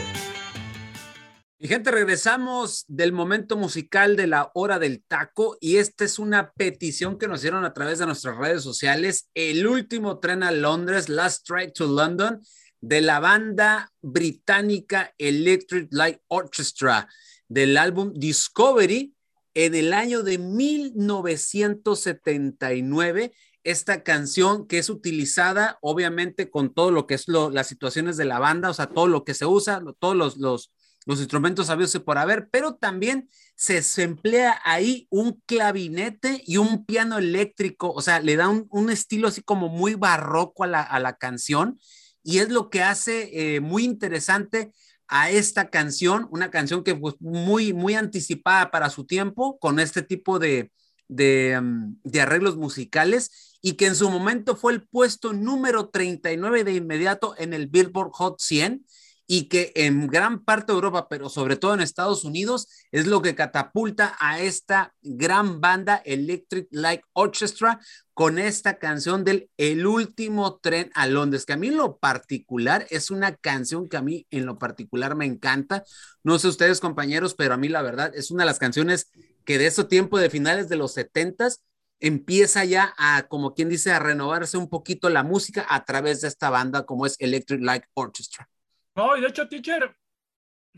Y gente, regresamos del momento musical de la hora del taco y esta es una petición que nos hicieron a través de nuestras redes sociales. El último tren a Londres, Last Train to London, de la banda británica Electric Light Orchestra del álbum Discovery en el año de 1979 esta canción que es utilizada obviamente con todo lo que es lo, las situaciones de la banda, o sea, todo lo que se usa, lo- todos los, los, instrumentos sabios por haber, pero también se, se emplea ahí un clavinete y un piano eléctrico, o sea, le da un, un estilo así como muy barroco a la, a la canción y es lo que hace eh, muy interesante a esta canción, una canción que pues muy, muy anticipada para su tiempo, con este tipo de, de, um, de arreglos musicales y que en su momento fue el puesto número 39 de inmediato en el Billboard Hot 100 y que en gran parte de Europa, pero sobre todo en Estados Unidos, es lo que catapulta a esta gran banda Electric Light Orchestra con esta canción del El último tren a Londres, que a mí lo particular es una canción que a mí en lo particular me encanta. No sé ustedes compañeros, pero a mí la verdad es una de las canciones que de ese tiempo de finales de los setentas empieza ya a, como quien dice, a renovarse un poquito la música a través de esta banda como es Electric Light Orchestra. No, y de hecho, teacher,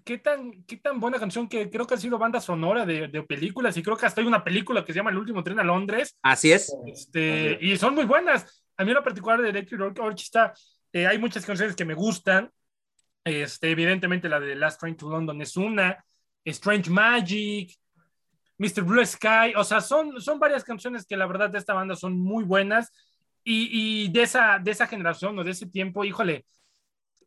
qué tan, qué tan buena canción que creo que ha sido banda sonora de, de películas y creo que hasta hay una película que se llama El último tren a Londres. Así es. Este, y son muy buenas. A mí en lo particular de Electric Or- Orchestra eh, hay muchas canciones que me gustan. Este, evidentemente la de Last Train to London es una. Strange Magic, Mr. Blue Sky. O sea, son, son varias canciones que la verdad de esta banda son muy buenas. Y, y de, esa, de esa generación o de ese tiempo, híjole,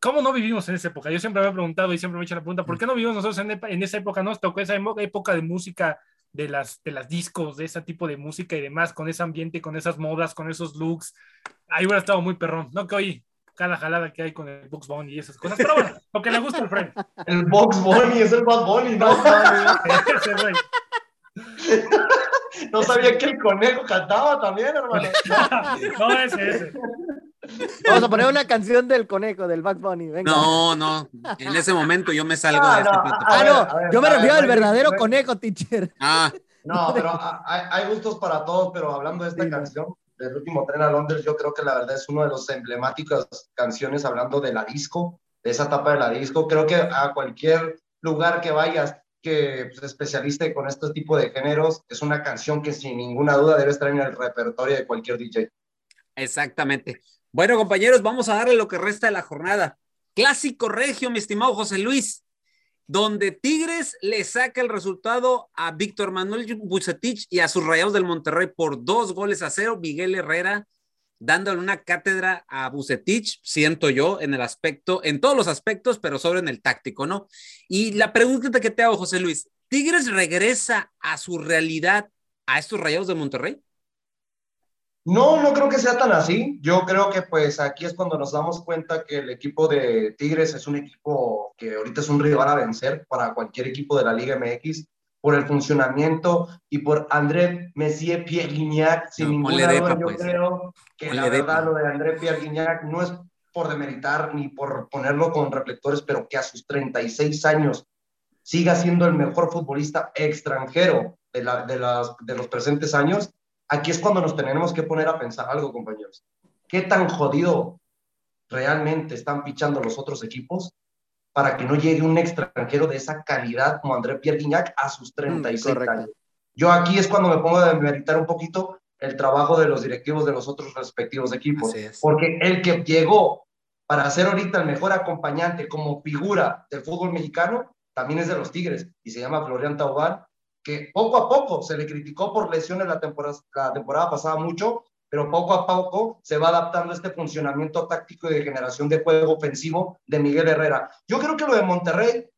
¿cómo no vivimos en esa época? Yo siempre me he preguntado y siempre me he hecho la pregunta, ¿por qué no vivimos nosotros en, en esa época? ¿No nos tocó esa época de música, de las, de las discos, de ese tipo de música y demás, con ese ambiente, con esas modas, con esos looks? Ahí hubiera estado muy perrón, ¿no? Que hoy cada jalada que hay con el Bugs Bunny y esas cosas, pero bueno, lo que le gusta al Fred. El Box Bunny es el Bad Bunny, ¿no? (laughs) Ese güey. (laughs) No sabía que el conejo cantaba también, hermano. (laughs) No, ese, ese. Vamos a poner una canción del conejo, del Back Bunny. Venga. No, no, en ese momento yo me salgo Ah, de esta no, plataforma. Ah, A ver, no, ver, yo me a ver, refiero al no verdadero no hay- conejo, teacher. Ah, No, pero hay, hay gustos para todos, pero hablando de esta Sí. canción, del último tren a Londres, yo creo que la verdad es una de las emblemáticas canciones hablando de la disco, de esa etapa de la disco. Creo que a cualquier lugar que vayas que se especialice con este tipo de géneros, es una canción que sin ninguna duda debe estar en el repertorio de cualquier DJ. exactamente. Bueno, compañeros, vamos a darle lo que resta de la jornada. Clásico regio, mi estimado José Luis, donde Tigres le saca el resultado a Víctor Manuel Bucetich y a sus Rayados del Monterrey por dos goles a cero. Miguel Herrera dándole una cátedra a Bucetich, siento yo, en el aspecto, en todos los aspectos, pero sobre en el táctico, ¿no? Y la pregunta que te hago, José Luis, ¿Tigres regresa a su realidad a estos Rayados de Monterrey? No, no creo que sea tan así. Yo creo que pues aquí es cuando nos damos cuenta que el equipo de Tigres es un equipo que ahorita es un rival a vencer para cualquier equipo de la Liga MX por el funcionamiento y por André Messier Pierre Guignac. Sin No, ninguna ponle depa, duda, yo pues. creo que Ponle la depa. verdad lo de André Pierre Guignac no es por demeritar ni por ponerlo con reflectores, pero que a sus 36 años siga siendo el mejor futbolista extranjero de, la- de las, de los presentes años, aquí es cuando nos tenemos que poner a pensar algo, compañeros. ¿Qué tan jodido realmente están pichando los otros equipos para que no llegue un extranjero de esa calidad como André Pierre Guignac a sus 36 correcto. años? Yo aquí es cuando me pongo a demeritar un poquito el trabajo de los directivos de los otros respectivos equipos. Porque el que llegó para ser ahorita el mejor acompañante como figura del fútbol mexicano también es de los Tigres y se llama Florian Taubán, que poco a poco se le criticó por lesiones la temporada, la temporada pasada mucho, pero poco a poco se va adaptando este funcionamiento táctico y de generación de juego ofensivo de Miguel Herrera. Yo creo que lo de Monterrey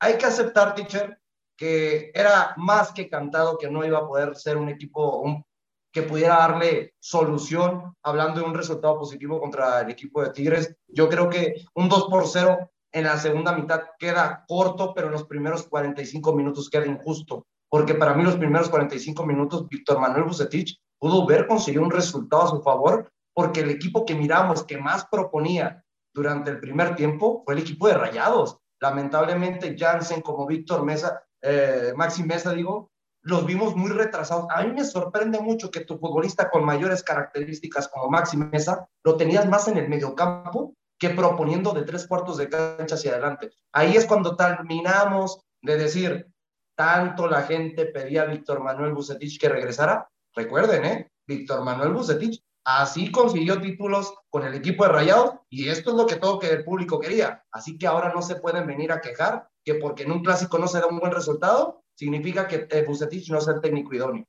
hay que aceptar, teacher, que era más que cantado que no iba a poder ser un equipo que pudiera darle solución, hablando de un resultado positivo contra el equipo de Tigres. Yo creo que un 2 por 0 en la segunda mitad queda corto, pero en los primeros 45 minutos queda injusto, porque para mí los primeros 45 minutos Víctor Manuel Bucetich pudo ver conseguir un resultado a su favor porque el equipo que miramos que más proponía durante el primer tiempo fue el equipo de Rayados. Lamentablemente, Jansen como Víctor Mesa, eh, Maxi Mesa, digo, los vimos muy retrasados. A mí me sorprende mucho que tu futbolista con mayores características como Maxi Mesa lo tenías más en el mediocampo que proponiendo de tres cuartos de cancha hacia adelante. Ahí es cuando terminamos de decir, tanto la gente pedía a Víctor Manuel Bucetich que regresara. Recuerden, ¿eh? Víctor Manuel Bucetich así consiguió títulos con el equipo de Rayados y esto es lo que todo que el público quería. Así que ahora no se pueden venir a quejar que porque en un clásico no se da un buen resultado, significa que eh, Bucetich no es el técnico idóneo.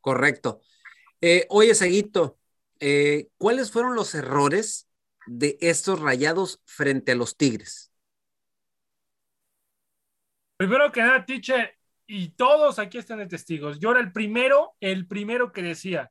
Correcto. Eh, oye, Seguito, eh, ¿cuáles fueron los errores de estos rayados frente a los Tigres? Primero que nada, Tiche, y todos aquí están de testigos. Yo era el primero, el primero que decía,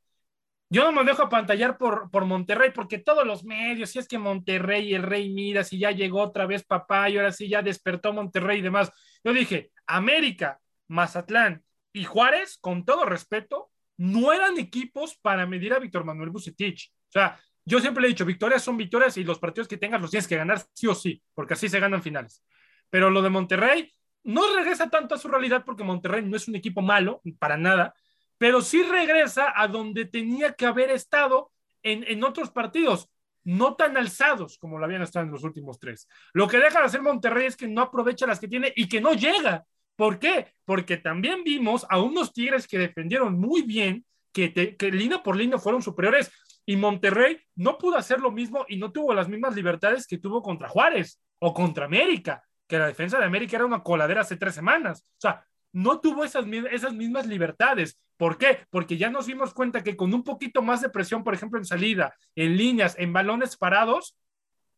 yo no me dejo apantallar por, por Monterrey, porque todos los medios, si es que Monterrey, el Rey mira, si ya llegó otra vez papá y ahora sí ya despertó Monterrey y demás. Yo dije, América, Mazatlán y Juárez, con todo respeto, no eran equipos para medir a Víctor Manuel Bucetich. O sea, yo siempre le he dicho, victorias son victorias y los partidos que tengas los tienes que ganar sí o sí, porque así se ganan finales. Pero lo de Monterrey no regresa tanto a su realidad porque Monterrey no es un equipo malo, para nada, pero sí regresa a donde tenía que haber estado en, en otros partidos, no tan alzados como lo habían estado en los últimos tres. Lo que deja de hacer Monterrey es que no aprovecha las que tiene y que no llega. ¿Por qué? Porque también vimos a unos Tigres que defendieron muy bien, que, te, que línea por línea fueron superiores, y Monterrey no pudo hacer lo mismo y no tuvo las mismas libertades que tuvo contra Juárez o contra América, que la defensa de América era una coladera hace tres semanas. O sea, no tuvo esas, esas mismas libertades. ¿Por qué? Porque ya nos dimos cuenta que con un poquito más de presión, por ejemplo, en salida, en líneas, en balones parados,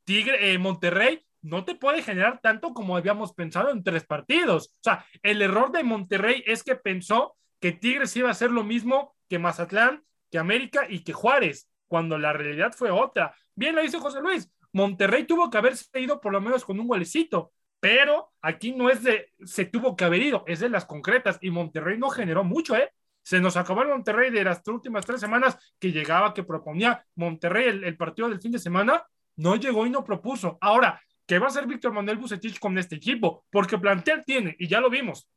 Tigre, eh, Monterrey no te puede generar tanto como habíamos pensado en tres partidos. O sea, el error de Monterrey es que pensó que Tigres iba a hacer lo mismo que Mazatlán, que América y que Juárez, cuando la realidad fue otra. Bien lo dice José Luis, Monterrey tuvo que haberse ido por lo menos con un golecito, pero aquí no es de se tuvo que haber ido, es de las concretas y Monterrey no generó mucho, ¿eh? Se nos acabó el Monterrey de las últimas tres semanas que llegaba, que proponía Monterrey el, partido del fin de semana, no llegó y no propuso. Ahora, ¿qué va a hacer Víctor Manuel Bucetich con este equipo? Porque plantel tiene, y ya lo vimos,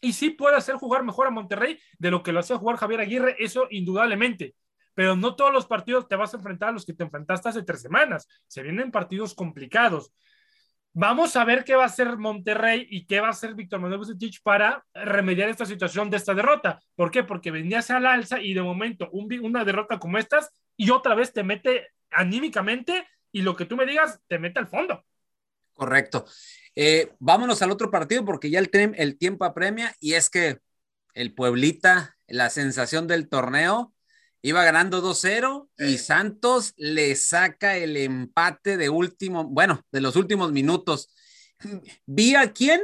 y sí puede hacer jugar mejor a Monterrey de lo que lo hacía jugar Javier Aguirre, eso indudablemente. Pero no todos los partidos te vas a enfrentar a los que te enfrentaste hace tres semanas. Se vienen partidos complicados. Vamos a ver qué va a hacer Monterrey y qué va a hacer Víctor Manuel Bucetich para remediar esta situación de esta derrota. ¿Por qué? Porque venías al alza y de momento un, una derrota como estas y otra vez te mete anímicamente y lo que tú me digas te mete al fondo. Correcto. Eh, vámonos al otro partido porque ya el, el tiempo apremia y es que el Pueblita, la sensación del torneo, iba ganando 2-0 y Santos le saca el empate de último, bueno, de los últimos minutos. (laughs) Vi a quién,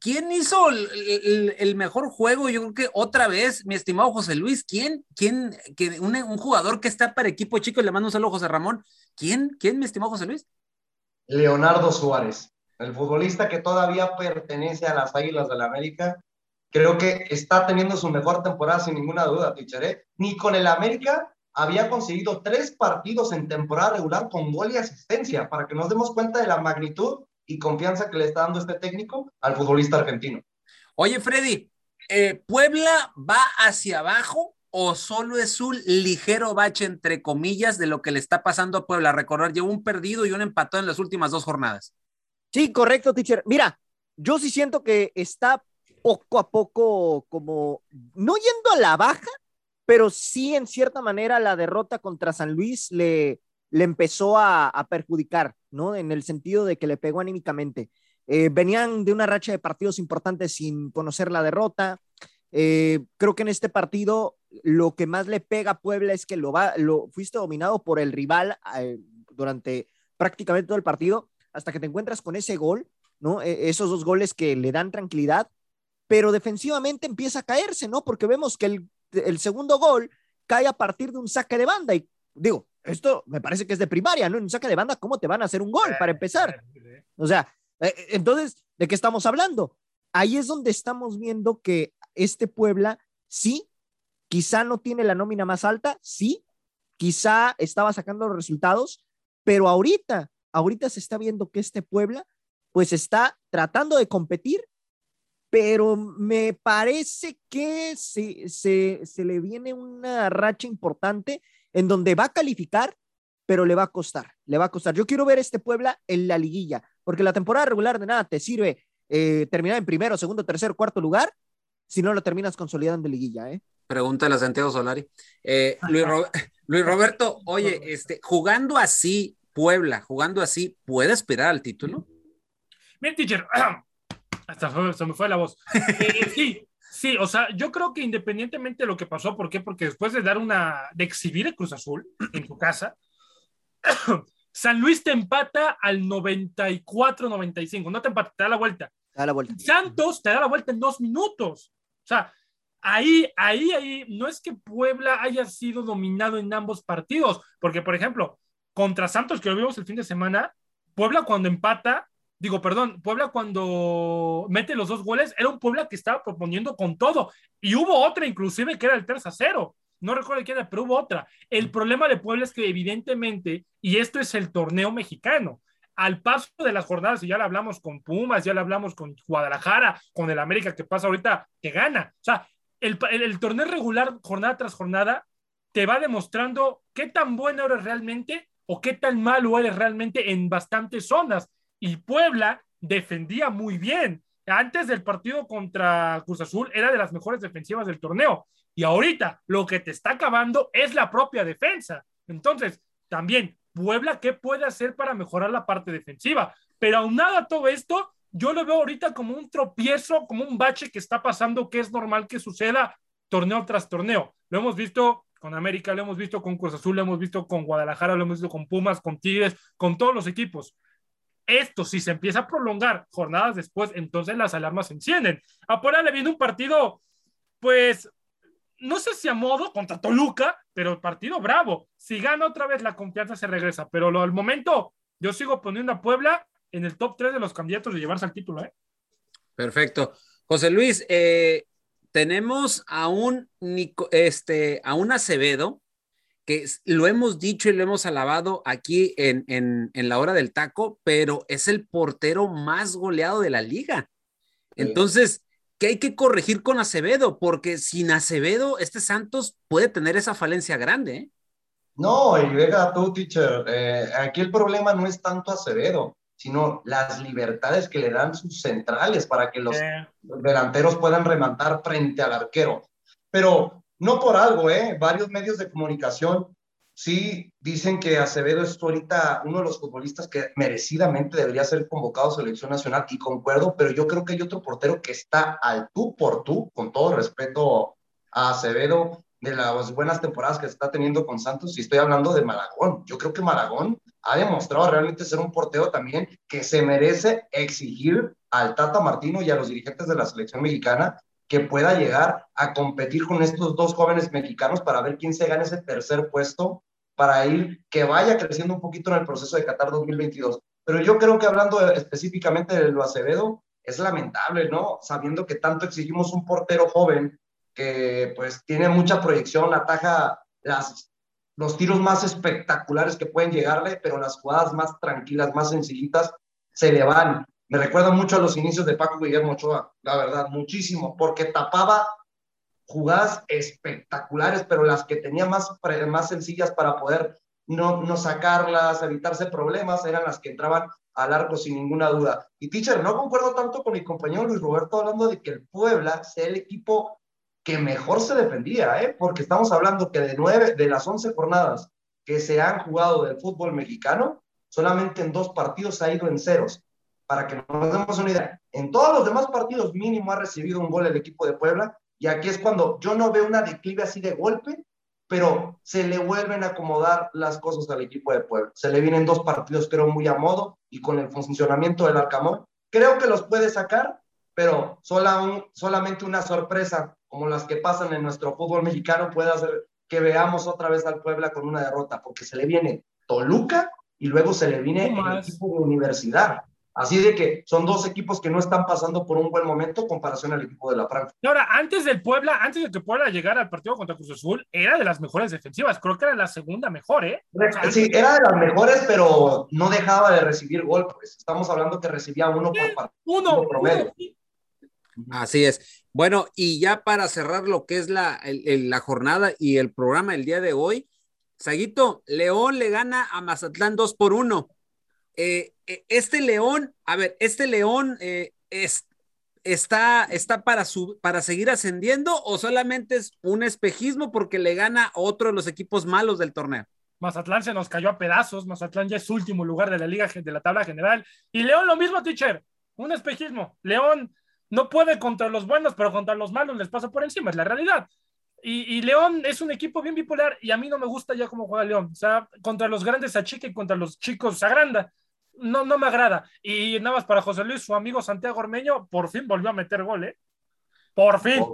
quién hizo el, el, el, mejor juego. Yo creo que otra vez, mi estimado José Luis, ¿quién, quién, que un, un, jugador que está para equipo chico, le mando un saludo a José Ramón. ¿Quién, quién, mi estimado José Luis? Leonardo Suárez, el futbolista que todavía pertenece a las Águilas del la América creo que está teniendo su mejor temporada sin ninguna duda, Ticharé. Ni con el América había conseguido tres partidos en temporada regular con gol y asistencia, para que nos demos cuenta de la magnitud y confianza que le está dando este técnico al futbolista argentino. Oye, Freddy, eh, ¿Puebla va hacia abajo o solo es un ligero bache, entre comillas, de lo que le está pasando a Puebla? Recordar, llevó un perdido y un empatado en las últimas dos jornadas. Sí, correcto, teacher. Mira, yo sí siento que está poco a poco como, no yendo a la baja, pero sí en cierta manera la derrota contra San Luis le, le empezó a, perjudicar, ¿no? En el sentido de que le pegó anímicamente. Eh, venían de una racha de partidos importantes sin conocer la derrota. Eh, creo que en este partido lo que más le pega a Puebla es que lo, va, lo fuiste dominado por el rival eh, durante prácticamente todo el partido hasta que te encuentras con ese gol, ¿no? E esos dos goles que le dan tranquilidad pero defensivamente empieza a caerse, ¿no? Porque vemos que el, el, segundo gol cae a partir de un saque de banda y digo, esto me parece que es de primaria, ¿no? En un saque de banda, ¿cómo te van a hacer un gol para empezar? O sea, eh, entonces, ¿de qué estamos hablando? Ahí es donde estamos viendo que este Puebla, sí, quizá no tiene la nómina más alta, sí, quizá estaba sacando los resultados, pero ahorita, ahorita se está viendo que este Puebla pues está tratando de competir, pero me parece que se, se, se le viene una racha importante en donde va a calificar, pero le va a costar, le va a costar. Yo quiero ver este Puebla en la liguilla, porque la temporada regular de nada te sirve eh, terminar en primero, segundo, tercer, cuarto lugar, si no lo terminas consolidando en liguilla, ¿eh? Pregúntale a Santiago Solari. Eh, Luis, Ro- Luis Roberto, oye, este, jugando así, Puebla, jugando así, ¿puede aspirar al título? Bien, teacher. (clears throat) Hasta fue- se me fue la voz. (laughs) Eh, sí, sí, o sea, yo creo que independientemente de lo que pasó, ¿por qué? Porque después de dar una, de exhibir el Cruz Azul en tu casa, (coughs) San Luis te empata al 94-95, no te empata, te da la vuelta. Da la vuelta. Santos te da la vuelta en dos minutos. O sea, ahí, ahí, ahí, no es que Puebla haya sido dominado en ambos partidos, porque, por ejemplo, contra Santos, que lo vimos el fin de semana, Puebla cuando empata, digo, perdón, Puebla cuando mete los dos goles, era un Puebla que estaba proponiendo con todo. Y hubo otra, inclusive, que era el 3 a 0. No recuerdo quién era, pero hubo otra. El problema de Puebla es que, evidentemente, y esto es el torneo mexicano, al paso de las jornadas, y ya lo hablamos con Pumas, ya lo hablamos con Guadalajara, con el América que pasa ahorita, que gana. O sea, el, el, el torneo regular, jornada tras jornada, te va demostrando qué tan bueno eres realmente o qué tan malo eres realmente en bastantes zonas. Y Puebla defendía muy bien. Antes del partido contra Cruz Azul era de las mejores defensivas del torneo. Y ahorita lo que te está acabando es la propia defensa. Entonces, también, Puebla, ¿qué puede hacer para mejorar la parte defensiva? Pero aunado a todo esto, yo lo veo ahorita como un tropiezo, como un bache que está pasando, que es normal que suceda torneo tras torneo. Lo hemos visto con América, lo hemos visto con Cruz Azul, lo hemos visto con Guadalajara, lo hemos visto con Pumas, con Tigres, con todos los equipos. Esto, si se empieza a prolongar jornadas después, entonces las alarmas se encienden. A Puebla le viene un partido, pues, no sé si a modo contra Toluca, pero partido bravo. Si gana otra vez, la confianza se regresa. Pero lo, al momento, yo sigo poniendo a Puebla en el top 3 de los candidatos de llevarse al título. ¿eh? Perfecto. José Luis, eh, tenemos a un, este, a un Acevedo que lo hemos dicho y lo hemos alabado aquí en, en, en, la hora del taco, pero es el portero más goleado de la liga. Entonces, ¿qué hay que corregir con Acevedo? Porque sin Acevedo, este Santos puede tener esa falencia grande. ¿eh? No, y venga tú, teacher, eh, aquí el problema no es tanto Acevedo, sino las libertades que le dan sus centrales para que los Eh, delanteros puedan rematar frente al arquero. Pero no por algo, ¿eh? Varios medios de comunicación sí dicen que Acevedo es ahorita uno de los futbolistas que merecidamente debería ser convocado a selección nacional y concuerdo, pero yo creo que hay otro portero que está al tú por tú, con todo respeto a Acevedo, de las buenas temporadas que está teniendo con Santos, y estoy hablando de Malagón. Yo creo que Malagón ha demostrado realmente ser un portero también que se merece exigir al Tata Martino y a los dirigentes de la selección mexicana que pueda llegar a competir con estos dos jóvenes mexicanos para ver quién se gana ese tercer puesto para ir, que vaya creciendo un poquito en el proceso de Qatar 2022. Pero yo creo que hablando específicamente de lo Acevedo, es lamentable, ¿no? Sabiendo que tanto exigimos un portero joven que pues tiene mucha proyección, ataja las, los tiros más espectaculares que pueden llegarle, pero las jugadas más tranquilas, más sencillitas, se le van. Me recuerda mucho a los inicios de Paco Guillermo Ochoa, la verdad, muchísimo, porque tapaba jugadas espectaculares, pero las que tenía más, más sencillas para poder no, no sacarlas, evitarse problemas, eran las que entraban al arco sin ninguna duda. Y teacher, no concuerdo tanto con mi compañero Luis Roberto hablando de que el Puebla sea el equipo que mejor se defendía, ¿eh? porque estamos hablando que de nueve, de las once jornadas que se han jugado del fútbol mexicano, solamente en dos partidos ha ido en ceros. Para que nos demos una idea, en todos los demás partidos mínimo ha recibido un gol el equipo de Puebla, y aquí es cuando yo no veo una declive así de golpe, pero se le vuelven a acomodar las cosas al equipo de Puebla. Se le vienen dos partidos, creo, muy a modo, y con el funcionamiento del Arcamón, creo que los puede sacar, pero sola un, solamente una sorpresa como las que pasan en nuestro fútbol mexicano puede hacer que veamos otra vez al Puebla con una derrota, porque se le viene Toluca y luego se le viene el equipo de universidad. Así de que son dos equipos que no están pasando por un buen momento en comparación al equipo de la. Y ahora, antes del Puebla, antes de que Puebla llegara al partido contra Cruz Azul, era de las mejores defensivas. Creo que era la segunda mejor, ¿eh? O sea, Sí, era de las mejores, pero no dejaba de recibir gol. Pues estamos hablando que recibía uno por partido. uno, promedio. Así es. Bueno, y ya para cerrar lo que es la, el- el- la jornada y el programa el día de hoy, Saguito, León le gana a Mazatlán 2 por 1. Este León, a ver, este León eh, es, está, está para, su, para seguir ascendiendo o solamente es un espejismo porque le gana otro de los equipos malos del torneo. Mazatlán se nos cayó a pedazos. Mazatlán ya es último lugar de la liga de la tabla general. Y León lo mismo, teacher. Un espejismo. León no puede contra los buenos, pero contra los malos les pasa por encima, es la realidad. Y, y León es un equipo bien bipolar y a mí no me gusta ya cómo juega León. O sea, contra los grandes se achica y contra los chicos se agranda. No, no me agrada. Y nada más para José Luis, su amigo Santiago Ormeño, por fin volvió a meter gol, ¿eh? Por fin.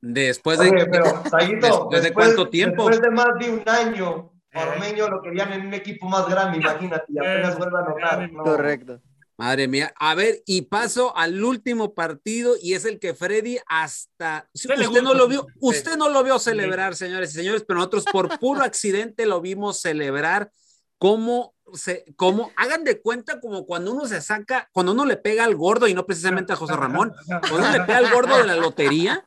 Después de. Oye, pero, Saguito, ¿Después de cuánto tiempo? Después de más de un año, Eh. Ormeño lo querían en un equipo más grande, imagínate, y apenas Eh, vuelve a anotar. eh, no. Correcto. Madre mía. A ver, y paso al último partido y es el que Freddy hasta ¿Qué le usted no lo vio, usted no lo vio celebrar, señores y señores, pero nosotros por puro accidente lo vimos celebrar como se, como hagan de cuenta como cuando uno se saca, cuando uno le pega al gordo y no precisamente a José Ramón, cuando uno le pega al gordo de la lotería,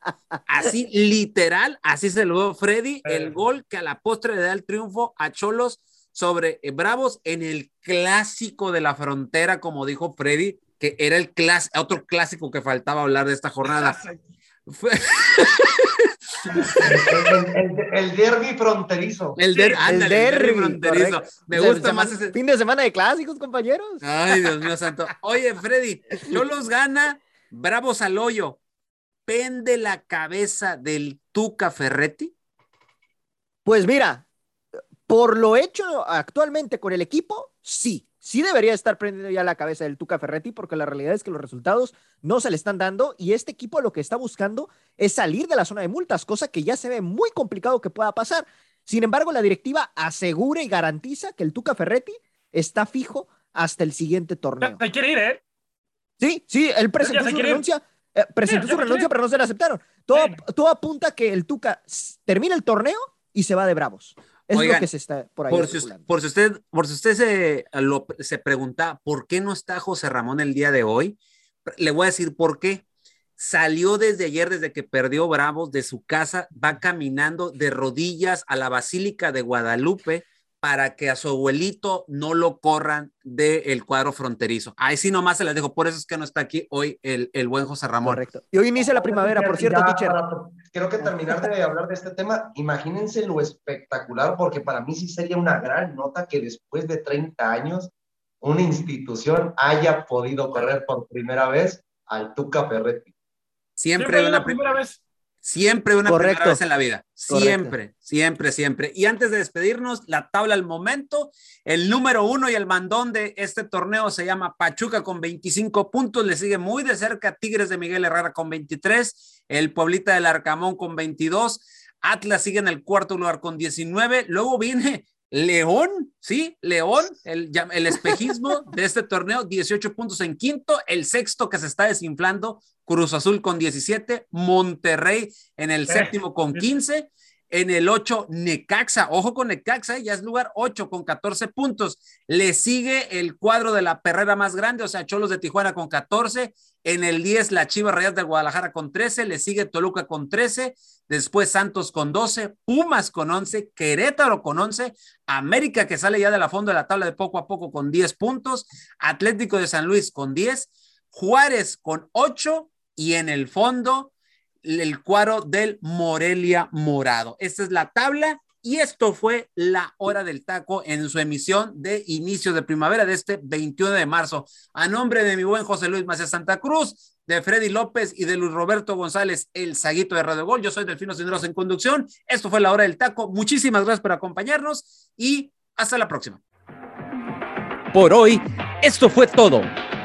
así literal, así se lo vio Freddy, el gol que a la postre le da el triunfo a Cholos sobre eh, Bravos en el clásico de la frontera, como dijo Freddy, que era el clas otro clásico que faltaba hablar de esta jornada. (laughs) (laughs) El, el- el derby fronterizo. el, der- Sí, ándale, el derbi derbi, fronterizo. correcto. Me O sea, gusta semana- más ese. Fin de semana de clásicos, compañeros. Ay, Dios (laughs) mío santo. Oye, Freddy, Cholos gana, Bravos al hoyo. Pende la cabeza del Tuca Ferretti. Pues mira, por lo hecho actualmente con el equipo, sí. Sí debería estar prendiendo ya la cabeza del Tuca Ferretti porque la realidad es que los resultados no se le están dando y este equipo lo que está buscando es salir de la zona de multas, cosa que ya se ve muy complicado que pueda pasar. Sin embargo, la directiva asegura y garantiza que el Tuca Ferretti está fijo hasta el siguiente torneo. Se quiere ir, ¿eh? Sí, sí, él presentó se su renuncia, eh, presentó Sí, su renuncia, pero no se la aceptaron. Todo, Sí. todo apunta que el Tuca termina el torneo y se va de Bravos. Es Oigan, lo que se está por ahí Por si, especulando. por si usted, por si usted se, lo- se pregunta por qué no está José Ramón el día de hoy, le voy a decir por qué. Salió desde ayer, desde que perdió Bravos de su casa, va caminando de rodillas a la Basílica de Guadalupe para que a su abuelito no lo corran del cuadro fronterizo. Ahí sí nomás se las dejo, por eso es que no está aquí hoy el, el buen José Ramón. Correcto. Y hoy inicia la primavera, por cierto, teacher. Creo que terminar de hablar de este tema, imagínense lo espectacular, porque para mí sí sería una gran nota que después de 30 años una institución haya podido correr por primera vez al Tuca Ferretti. Siempre, Siempre hay una primera vez. Siempre una Correcto. primera vez en la vida. Correcto. Siempre, siempre, siempre. Y antes de despedirnos, la tabla al momento, el número uno y el mandón de este torneo se llama Pachuca con 25 puntos, le sigue muy de cerca Tigres de Miguel Herrera con 23, el Pueblita del Arcamón con 22, Atlas sigue en el cuarto lugar con 19, luego viene León, sí, León, el, el espejismo de este torneo, 18 puntos en quinto, el sexto que se está desinflando, Cruz Azul con 17, Monterrey en el Eh, séptimo con sí. 15, en el 8 Necaxa, ojo con Necaxa, ya es lugar 8 con 14 puntos, le sigue el cuadro de la perrera más grande, o sea, Cholos de Tijuana con 14, en el 10 la Chivas Rayas de Guadalajara con 13, le sigue Toluca con 13, después Santos con 12, Pumas con 11, Querétaro con 11, América que sale ya de la fondo de la tabla de poco a poco con 10 puntos, Atlético de San Luis con 10, Juárez con 8 y en el fondo el cuadro del Morelia Morado. Esta es la tabla y esto fue la hora del taco en su emisión de inicio de primavera de este 21 de marzo. A nombre de mi buen José Luis Macías Santa Cruz, de Freddy López y de Luis Roberto González, el saguito de Radio Gol. Yo soy Delfino Cisneros en conducción. Esto fue la hora del taco. Muchísimas gracias por acompañarnos y hasta la próxima. Por hoy, esto fue todo.